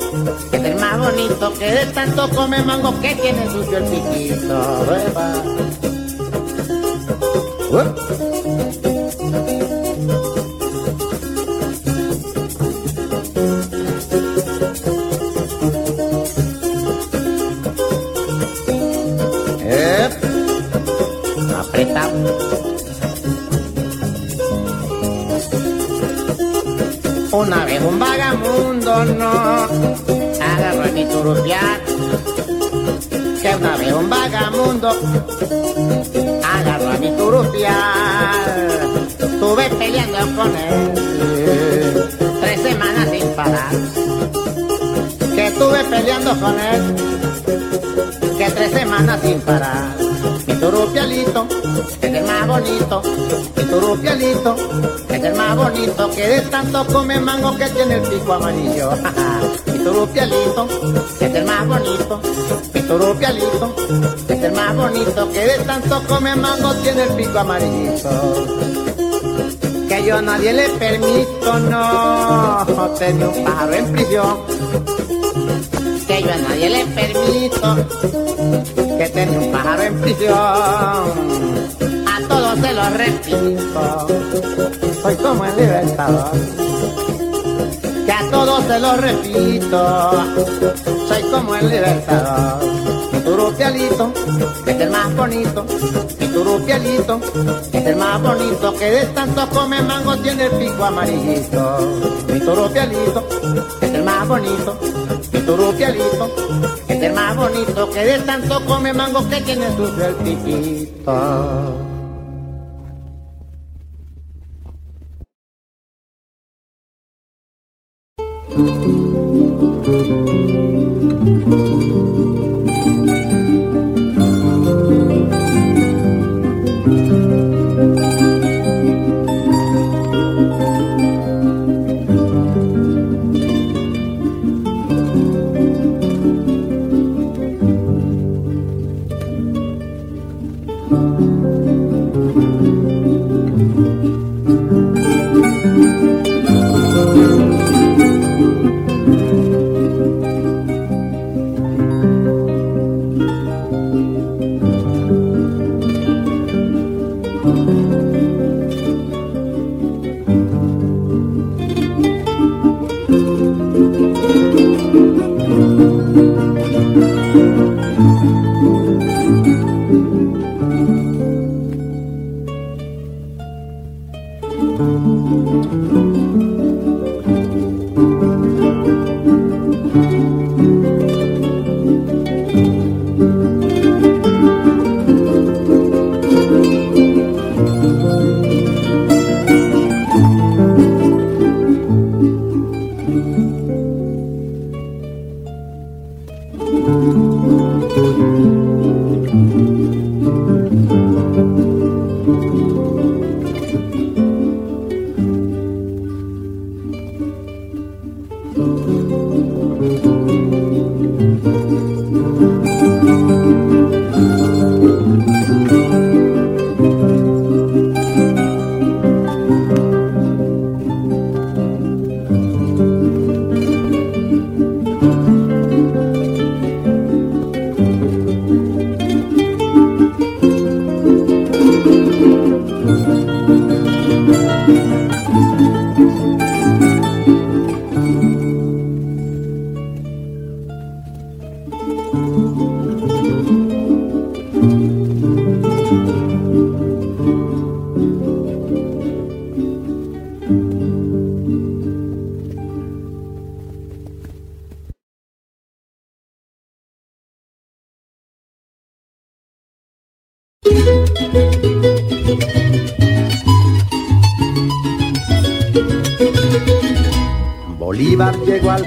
que es el más bonito, que de tanto come mango que tiene sucio el piquito. Turupial. Que una vez un vagamundo agarró a mi turupial. Estuve peleando con que de tanto come mango que tiene el pico amarillo. mi turupialito es el más bonito, mi turupialito es el más bonito, que de tanto come mango tiene el pico amarillito. Que yo a nadie le permito, no, tener un pájaro en prisión que yo a nadie le permito que tenga un pájaro en prisión. A todos se lo repito, soy como el libertador. Que a todos se lo repito, soy como el libertador. Mi turupialito es el más bonito, mi turupialito es el más bonito que de tanto come mango tiene el pico amarillito. Mi turupialito es el más bonito mi turupialito es el más bonito que de tanto come mango que tiene su el piquito. Thank you.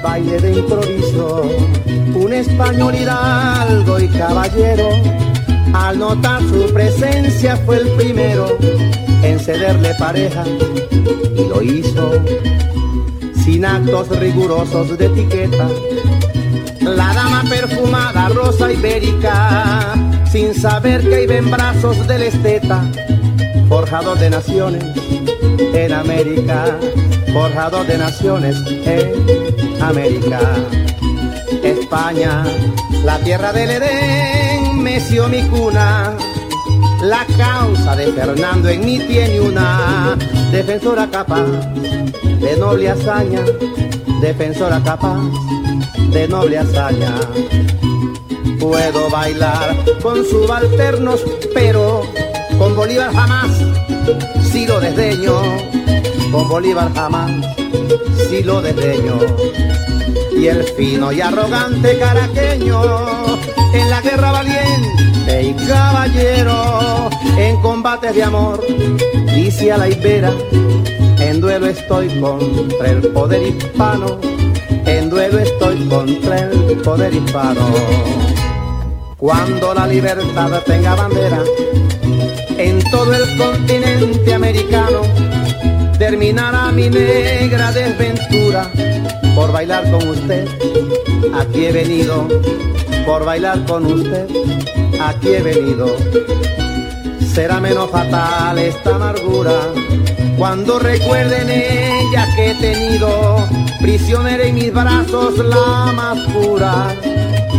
Baile de improviso, un español hidalgo y caballero. Al notar su presencia fue el primero en cederle pareja y lo hizo sin actos rigurosos de etiqueta. La dama perfumada, rosa ibérica, sin saber que iba en brazos del esteta, forjador de naciones en América, forjador de naciones en América. España, la tierra del Edén, meció mi cuna. La causa de Fernando en mí tiene una defensora capaz de noble hazaña, defensora capaz de noble hazaña. Puedo bailar con subalternos, pero con Bolívar jamás, si lo desdeño, con Bolívar jamás, si lo desdeño. Y el fino y arrogante caraqueño, en la guerra valiente y caballero, en combates de amor, dice a la ibera, en duelo estoy contra el poder hispano, en duelo estoy contra el poder hispano. Cuando la libertad tenga bandera el continente americano, terminará mi negra desventura por bailar con usted. Aquí he venido por bailar con usted. Aquí he venido. Será menos fatal esta amargura cuando recuerden ella que he tenido prisionera en mis brazos la más pura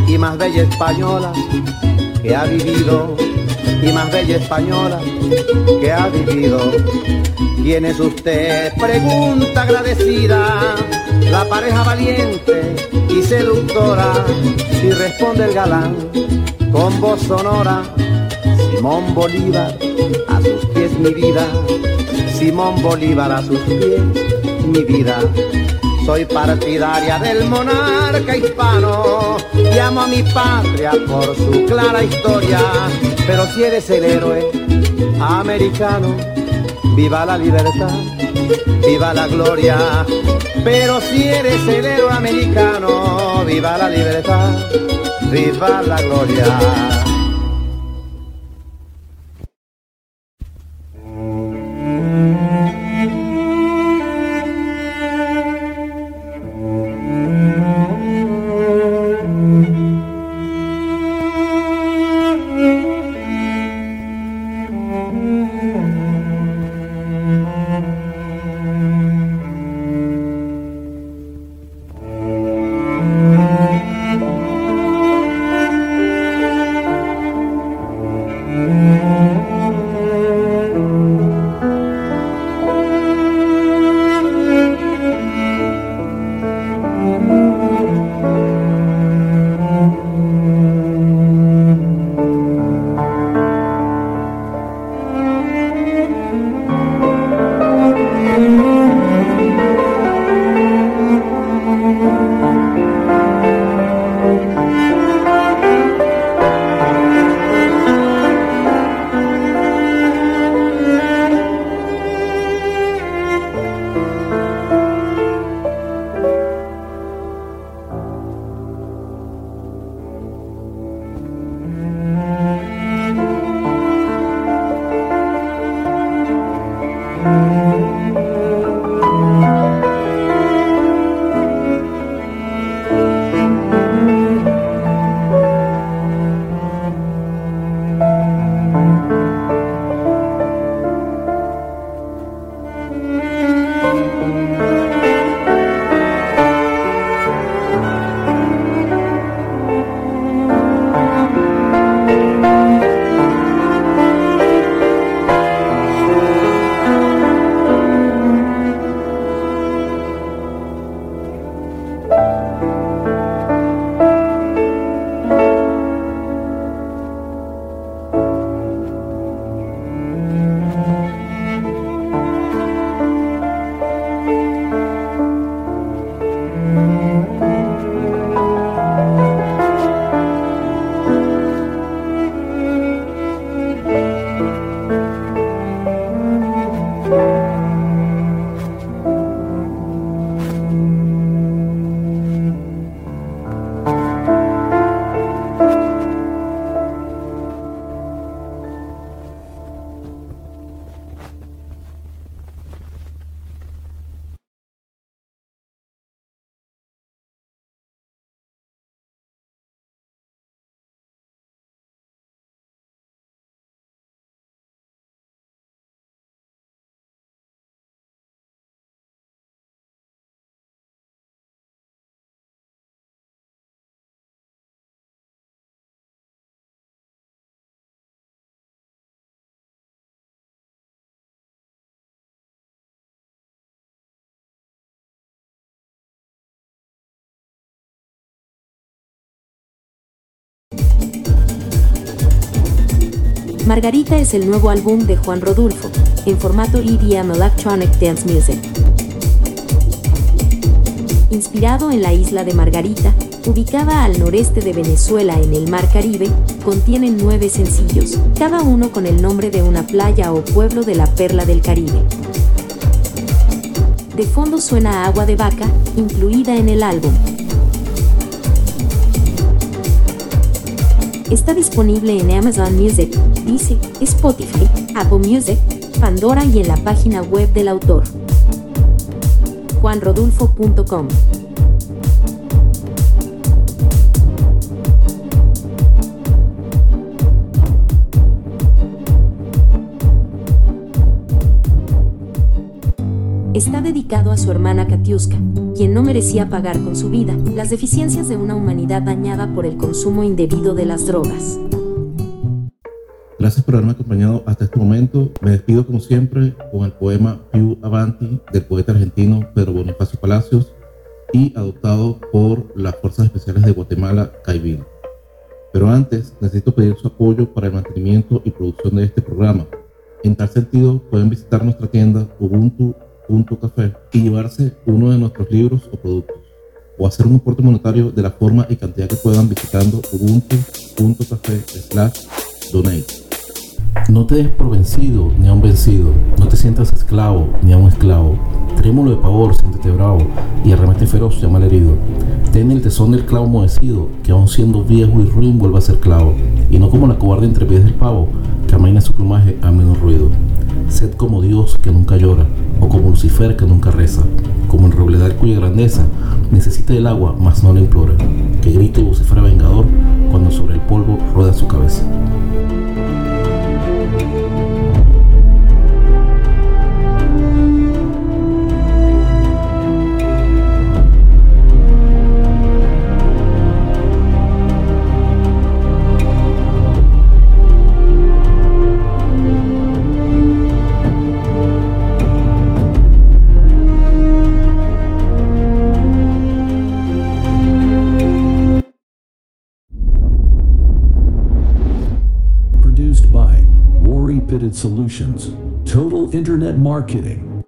y más bella española que ha vivido y más bella española que ha vivido. ¿Quién es usted? Pregunta agradecida, la pareja valiente y seductora. Y responde el galán con voz sonora, Simón Bolívar, a sus pies mi vida. Simón Bolívar, a sus pies mi vida. Soy partidaria del monarca hispano y amo a mi patria por su clara historia. Pero si eres el héroe americano, viva la libertad, viva la gloria. Pero si eres el héroe americano, viva la libertad, viva la gloria. Margarita es el nuevo álbum de Juan Rodulfo, en formato EDM Electronic Dance Music. Inspirado en la isla de Margarita, ubicada al noreste de Venezuela en el Mar Caribe, contiene nueve sencillos, cada uno con el nombre de una playa o pueblo de la perla del Caribe. De fondo suena Agua de Vaca, incluida en el álbum. Está disponible en Amazon Music, Deezer, Spotify, Apple Music, Pandora y en la página web del autor. juanrodulfo.com dedicado a su hermana Katiuska, quien no merecía pagar con su vida las deficiencias de una humanidad dañada por el consumo indebido de las drogas. Gracias por haberme acompañado hasta este momento. Me despido como siempre con el poema Più Avanti del poeta argentino Pedro Bonifacio Palacios y adoptado por las Fuerzas Especiales de Guatemala, CAIBIL. Pero antes necesito pedir su apoyo para el mantenimiento y producción de este programa. En tal sentido, pueden visitar nuestra tienda Ubuntu café y llevarse uno de nuestros libros o productos o hacer un aporte monetario de la forma y cantidad que puedan visitando ubuntu.café slash donate. No te des por vencido ni a un vencido, no te sientas esclavo ni a un esclavo. Trémulo de pavor, siéntete bravo y arremete feroz, llama al herido. Ten el tesón del clavo modecido, que aun siendo viejo y ruin vuelve a ser clavo, y no como la cobarde entre pies del pavo, que amaina su plumaje a menos ruido. Sed como Dios que nunca llora, o como Lucifer que nunca reza, como el robledal cuya grandeza necesita el agua, mas no la implora, que grite y vocifera vengador cuando sobre el polvo rueda su cabeza. Solutions, Total Internet Marketing.